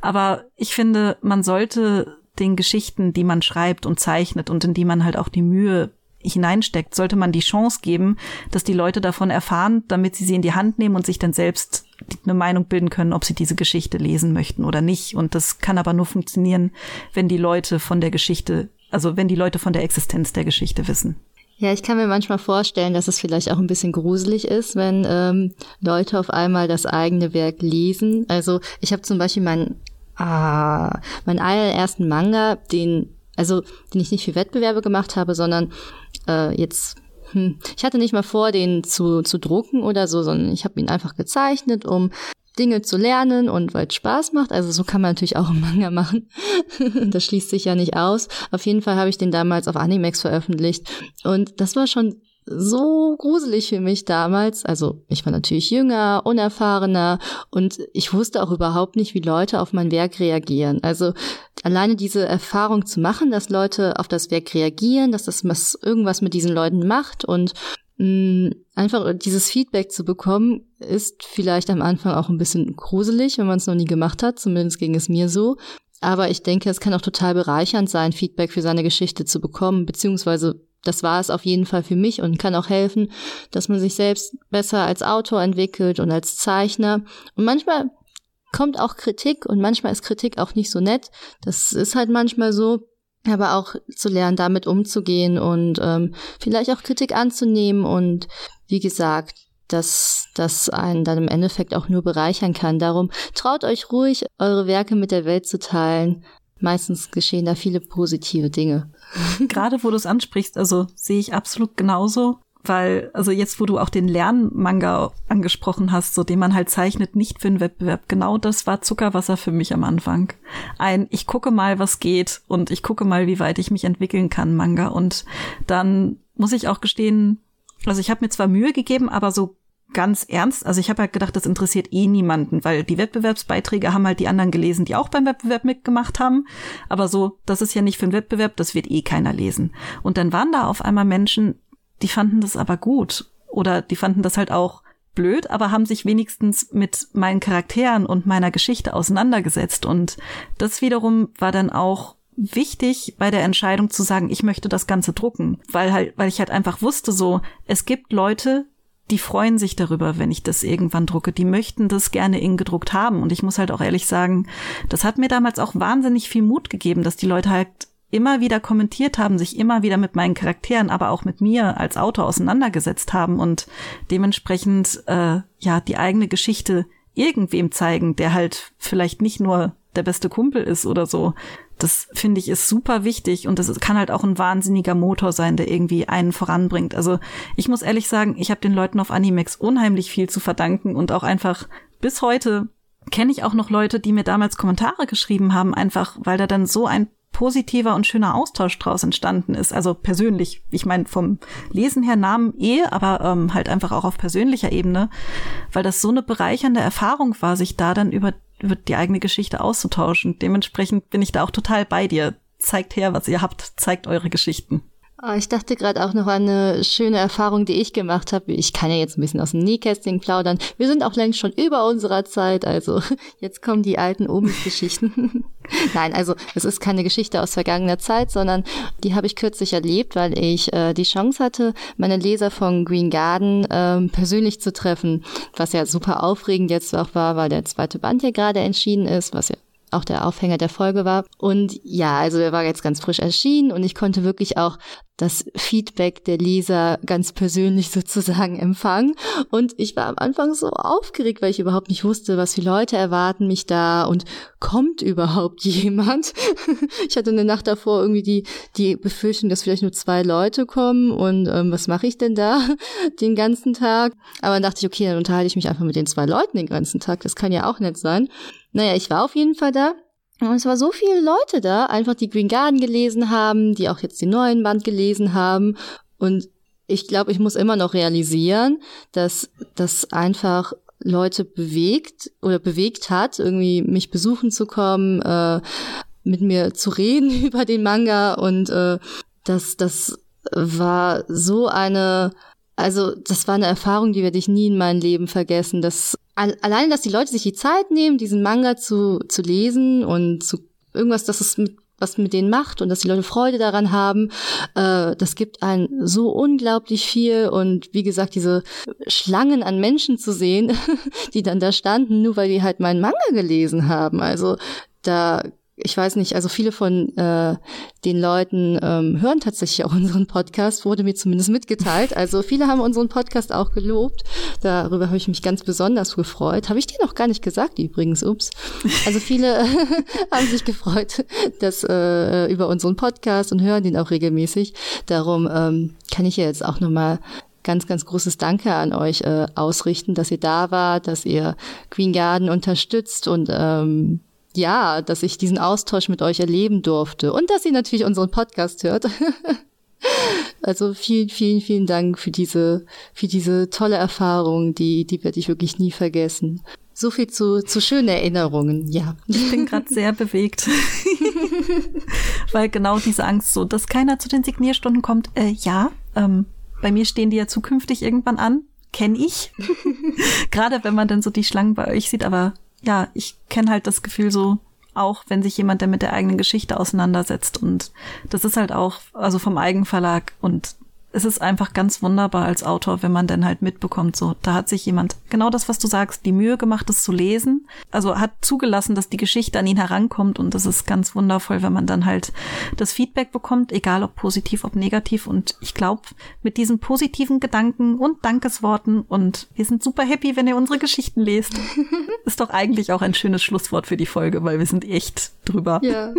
Aber ich finde, man sollte den Geschichten, die man schreibt und zeichnet und in die man halt auch die Mühe hineinsteckt, sollte man die Chance geben, dass die Leute davon erfahren, damit sie sie in die Hand nehmen und sich dann selbst eine Meinung bilden können, ob sie diese Geschichte lesen möchten oder nicht. Und das kann aber nur funktionieren, wenn die Leute von der Geschichte, also wenn die Leute von der Existenz der Geschichte wissen. Ja, ich kann mir manchmal vorstellen, dass es vielleicht auch ein bisschen gruselig ist, wenn ähm, Leute auf einmal das eigene Werk lesen. Also ich habe zum Beispiel meinen ah, meinen allerersten Manga, den also den ich nicht für Wettbewerbe gemacht habe, sondern äh, jetzt hm, ich hatte nicht mal vor, den zu, zu drucken oder so, sondern ich habe ihn einfach gezeichnet, um Dinge zu lernen und weil es Spaß macht. Also so kann man natürlich auch einen Manga machen. *laughs* das schließt sich ja nicht aus. Auf jeden Fall habe ich den damals auf Animex veröffentlicht. Und das war schon so gruselig für mich damals. Also ich war natürlich jünger, unerfahrener und ich wusste auch überhaupt nicht, wie Leute auf mein Werk reagieren. Also alleine diese Erfahrung zu machen, dass Leute auf das Werk reagieren, dass das was, irgendwas mit diesen Leuten macht und mh, mm, einfach dieses Feedback zu bekommen, ist vielleicht am Anfang auch ein bisschen gruselig, wenn man es noch nie gemacht hat. Zumindest ging es mir so. Aber ich denke, es kann auch total bereichernd sein, Feedback für seine Geschichte zu bekommen, beziehungsweise das war es auf jeden Fall für mich und kann auch helfen, dass man sich selbst besser als Autor entwickelt und als Zeichner. Und manchmal kommt auch Kritik und manchmal ist Kritik auch nicht so nett. Das ist halt manchmal so. Aber auch zu lernen, damit umzugehen und ähm, vielleicht auch Kritik anzunehmen und wie gesagt, dass das einen dann im Endeffekt auch nur bereichern kann. Darum traut euch ruhig, eure Werke mit der Welt zu teilen. Meistens geschehen da viele positive Dinge. Gerade wo du es ansprichst, also sehe ich absolut genauso, weil, also jetzt, wo du auch den Lernmanga angesprochen hast, so den man halt zeichnet, nicht für einen Wettbewerb, genau das war Zuckerwasser für mich am Anfang. Ein, ich gucke mal, was geht und ich gucke mal, wie weit ich mich entwickeln kann, Manga. Und dann muss ich auch gestehen, also ich habe mir zwar Mühe gegeben, aber so ganz ernst. Also ich habe halt gedacht, das interessiert eh niemanden, weil die Wettbewerbsbeiträge haben halt die anderen gelesen, die auch beim Wettbewerb mitgemacht haben. Aber so, das ist ja nicht für einen Wettbewerb, das wird eh keiner lesen. Und dann waren da auf einmal Menschen, die fanden das aber gut. Oder die fanden das halt auch blöd, aber haben sich wenigstens mit meinen Charakteren und meiner Geschichte auseinandergesetzt. Und das wiederum war dann auch wichtig bei der Entscheidung zu sagen, ich möchte das Ganze drucken, weil halt, weil ich halt einfach wusste so, es gibt Leute, die freuen sich darüber, wenn ich das irgendwann drucke. Die möchten das gerne in gedruckt haben. Und ich muss halt auch ehrlich sagen, das hat mir damals auch wahnsinnig viel Mut gegeben, dass die Leute halt immer wieder kommentiert haben, sich immer wieder mit meinen Charakteren, aber auch mit mir als Autor auseinandergesetzt haben und dementsprechend äh, ja die eigene Geschichte irgendwem zeigen, der halt vielleicht nicht nur der beste Kumpel ist oder so, das finde ich ist super wichtig und das kann halt auch ein wahnsinniger Motor sein, der irgendwie einen voranbringt. Also ich muss ehrlich sagen, ich habe den Leuten auf Animex unheimlich viel zu verdanken und auch einfach bis heute kenne ich auch noch Leute, die mir damals Kommentare geschrieben haben, einfach weil da dann so ein positiver und schöner Austausch draus entstanden ist. Also persönlich, ich meine vom Lesen her Namen eh, aber ähm, halt einfach auch auf persönlicher Ebene, weil das so eine bereichernde Erfahrung war, sich da dann über wird die eigene Geschichte auszutauschen. Dementsprechend bin ich da auch total bei dir. Zeigt her, was ihr habt, zeigt eure Geschichten. Oh, ich dachte gerade auch noch an eine schöne Erfahrung, die ich gemacht habe. Ich kann ja jetzt ein bisschen aus dem Nähkästchen plaudern. Wir sind auch längst schon über unserer Zeit, also *laughs* jetzt kommen die alten Omis-Geschichten. *laughs* Nein, also es ist keine Geschichte aus vergangener Zeit, sondern die habe ich kürzlich erlebt, weil ich äh, die Chance hatte, meine Leser von Green Garden ähm, persönlich zu treffen, was ja super aufregend jetzt auch war, weil der zweite Band ja gerade entschieden ist, was ja auch der Aufhänger der Folge war. Und ja, also er war jetzt ganz frisch erschienen und ich konnte wirklich auch das Feedback der Leser ganz persönlich *laughs* sozusagen empfangen. Und ich war am Anfang so aufgeregt, weil ich überhaupt nicht wusste, was für Leute erwarten mich da und kommt überhaupt *laughs* jemand. ich hatte eine Nacht davor irgendwie die, die Befürchtung, dass vielleicht nur zwei Leute kommen und ähm, was mache ich denn da *laughs* den ganzen Tag? Aber dann dachte ich, okay, dann unterhalte ich mich einfach mit den zwei Leuten den ganzen Tag. Das kann ja auch nett sein. Naja, ich war auf jeden Fall da und es war so viele Leute da, einfach die Green Garden gelesen haben, die auch jetzt den neuen Band gelesen haben. Und ich glaube, ich muss immer noch realisieren, dass das einfach Leute bewegt oder bewegt hat, irgendwie mich besuchen zu kommen, äh, mit mir zu reden *laughs* über den Manga und äh, das, das war so eine, also das war eine Erfahrung, die werde ich nie in meinem Leben vergessen. Das alleine, dass die Leute sich die Zeit nehmen, diesen Manga zu, zu lesen und zu irgendwas, dass es mit was mit denen macht und dass die Leute Freude daran haben, äh, das gibt einen so unglaublich viel und wie gesagt, diese Schlangen an Menschen zu sehen, *laughs* die dann da standen, nur weil die halt meinen Manga gelesen haben. Also da ich weiß nicht, also viele von äh, den Leuten ähm, hören tatsächlich auch unseren Podcast, wurde mir zumindest mitgeteilt. Also viele haben unseren Podcast auch gelobt. Darüber habe ich mich ganz besonders gefreut. Habe ich dir noch gar nicht gesagt übrigens, ups. Also viele *laughs* haben sich gefreut, dass äh, über unseren Podcast und hören den auch regelmäßig. Darum ähm, kann ich ja jetzt auch nochmal ganz, ganz großes Danke an euch äh, ausrichten, dass ihr da wart, dass ihr Queen Garden unterstützt und ähm, ja, dass ich diesen Austausch mit euch erleben durfte und dass ihr natürlich unseren Podcast hört. *laughs* also vielen, vielen, vielen Dank für diese, für diese tolle Erfahrung, die, die werde ich wirklich nie vergessen. So viel zu, zu schönen Erinnerungen, ja. Ich bin gerade *laughs* sehr bewegt. *laughs* Weil genau diese Angst so, dass keiner zu den Signierstunden kommt, äh, ja, ähm, bei mir stehen die ja zukünftig irgendwann an, kenne ich. Gerade wenn man dann so die Schlangen bei euch sieht, aber ja, ich kenne halt das Gefühl so, auch wenn sich jemand der mit der eigenen Geschichte auseinandersetzt. Und das ist halt auch, also vom Eigenverlag und es ist einfach ganz wunderbar als Autor, wenn man dann halt mitbekommt, so, da hat sich jemand genau das, was du sagst, die Mühe gemacht, das zu lesen. Also hat zugelassen, dass die Geschichte an ihn herankommt und das ist ganz wundervoll, wenn man dann halt das Feedback bekommt, egal ob positiv, ob negativ. Und ich glaube, mit diesen positiven Gedanken und Dankesworten und wir sind super happy, wenn ihr unsere Geschichten lest, *laughs* ist doch eigentlich auch ein schönes Schlusswort für die Folge, weil wir sind echt drüber. Ja.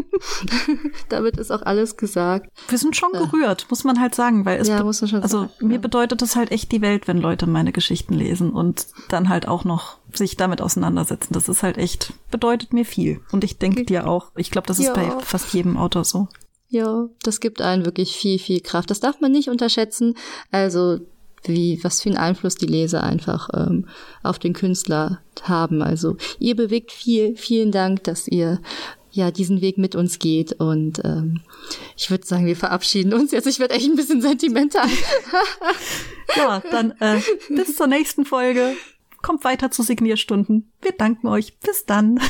*laughs* Damit ist auch alles gesagt. Wir sind schon gerührt, muss man halt sagen, weil es ja muss man schon also sagen. mir bedeutet das halt echt die Welt, wenn Leute meine Geschichten lesen und dann halt auch noch sich damit auseinandersetzen. Das ist halt echt, bedeutet mir viel. Und ich denke dir auch, ich glaube, das ist ja. bei fast jedem Autor so. Ja, das gibt einen wirklich viel, viel Kraft. Das darf man nicht unterschätzen. Also wie was für einen Einfluss die Leser einfach ähm, auf den Künstler haben. Also ihr bewegt viel. Vielen Dank, dass ihr ja diesen Weg mit uns geht. Und ähm, ich würde sagen, wir verabschieden uns jetzt. Ich werde echt ein bisschen sentimental. *laughs* ja, dann äh, bis zur nächsten Folge. Kommt weiter zu Signierstunden. Wir danken euch. Bis dann.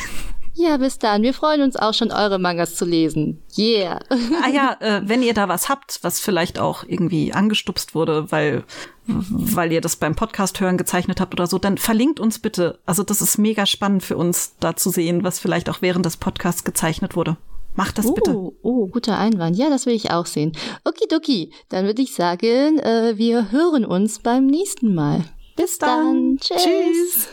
Ja, bis dann. Wir freuen uns auch schon, eure Mangas zu lesen. Yeah. ah ja, *laughs* äh, wenn ihr da was habt, was vielleicht auch irgendwie angestupst wurde, weil, weil ihr das beim Podcast hören gezeichnet habt oder so, dann verlinkt uns bitte. Also das ist mega spannend für uns, da zu sehen, was vielleicht auch während des Podcasts gezeichnet wurde. Macht das oh, bitte. Oh, guter Einwand. Ja, das will ich auch sehen. Okidoki. Dann würde ich sagen, äh, wir hören uns beim nächsten Mal. Bis, Bis dann. dann. Tschüss. Tschüss.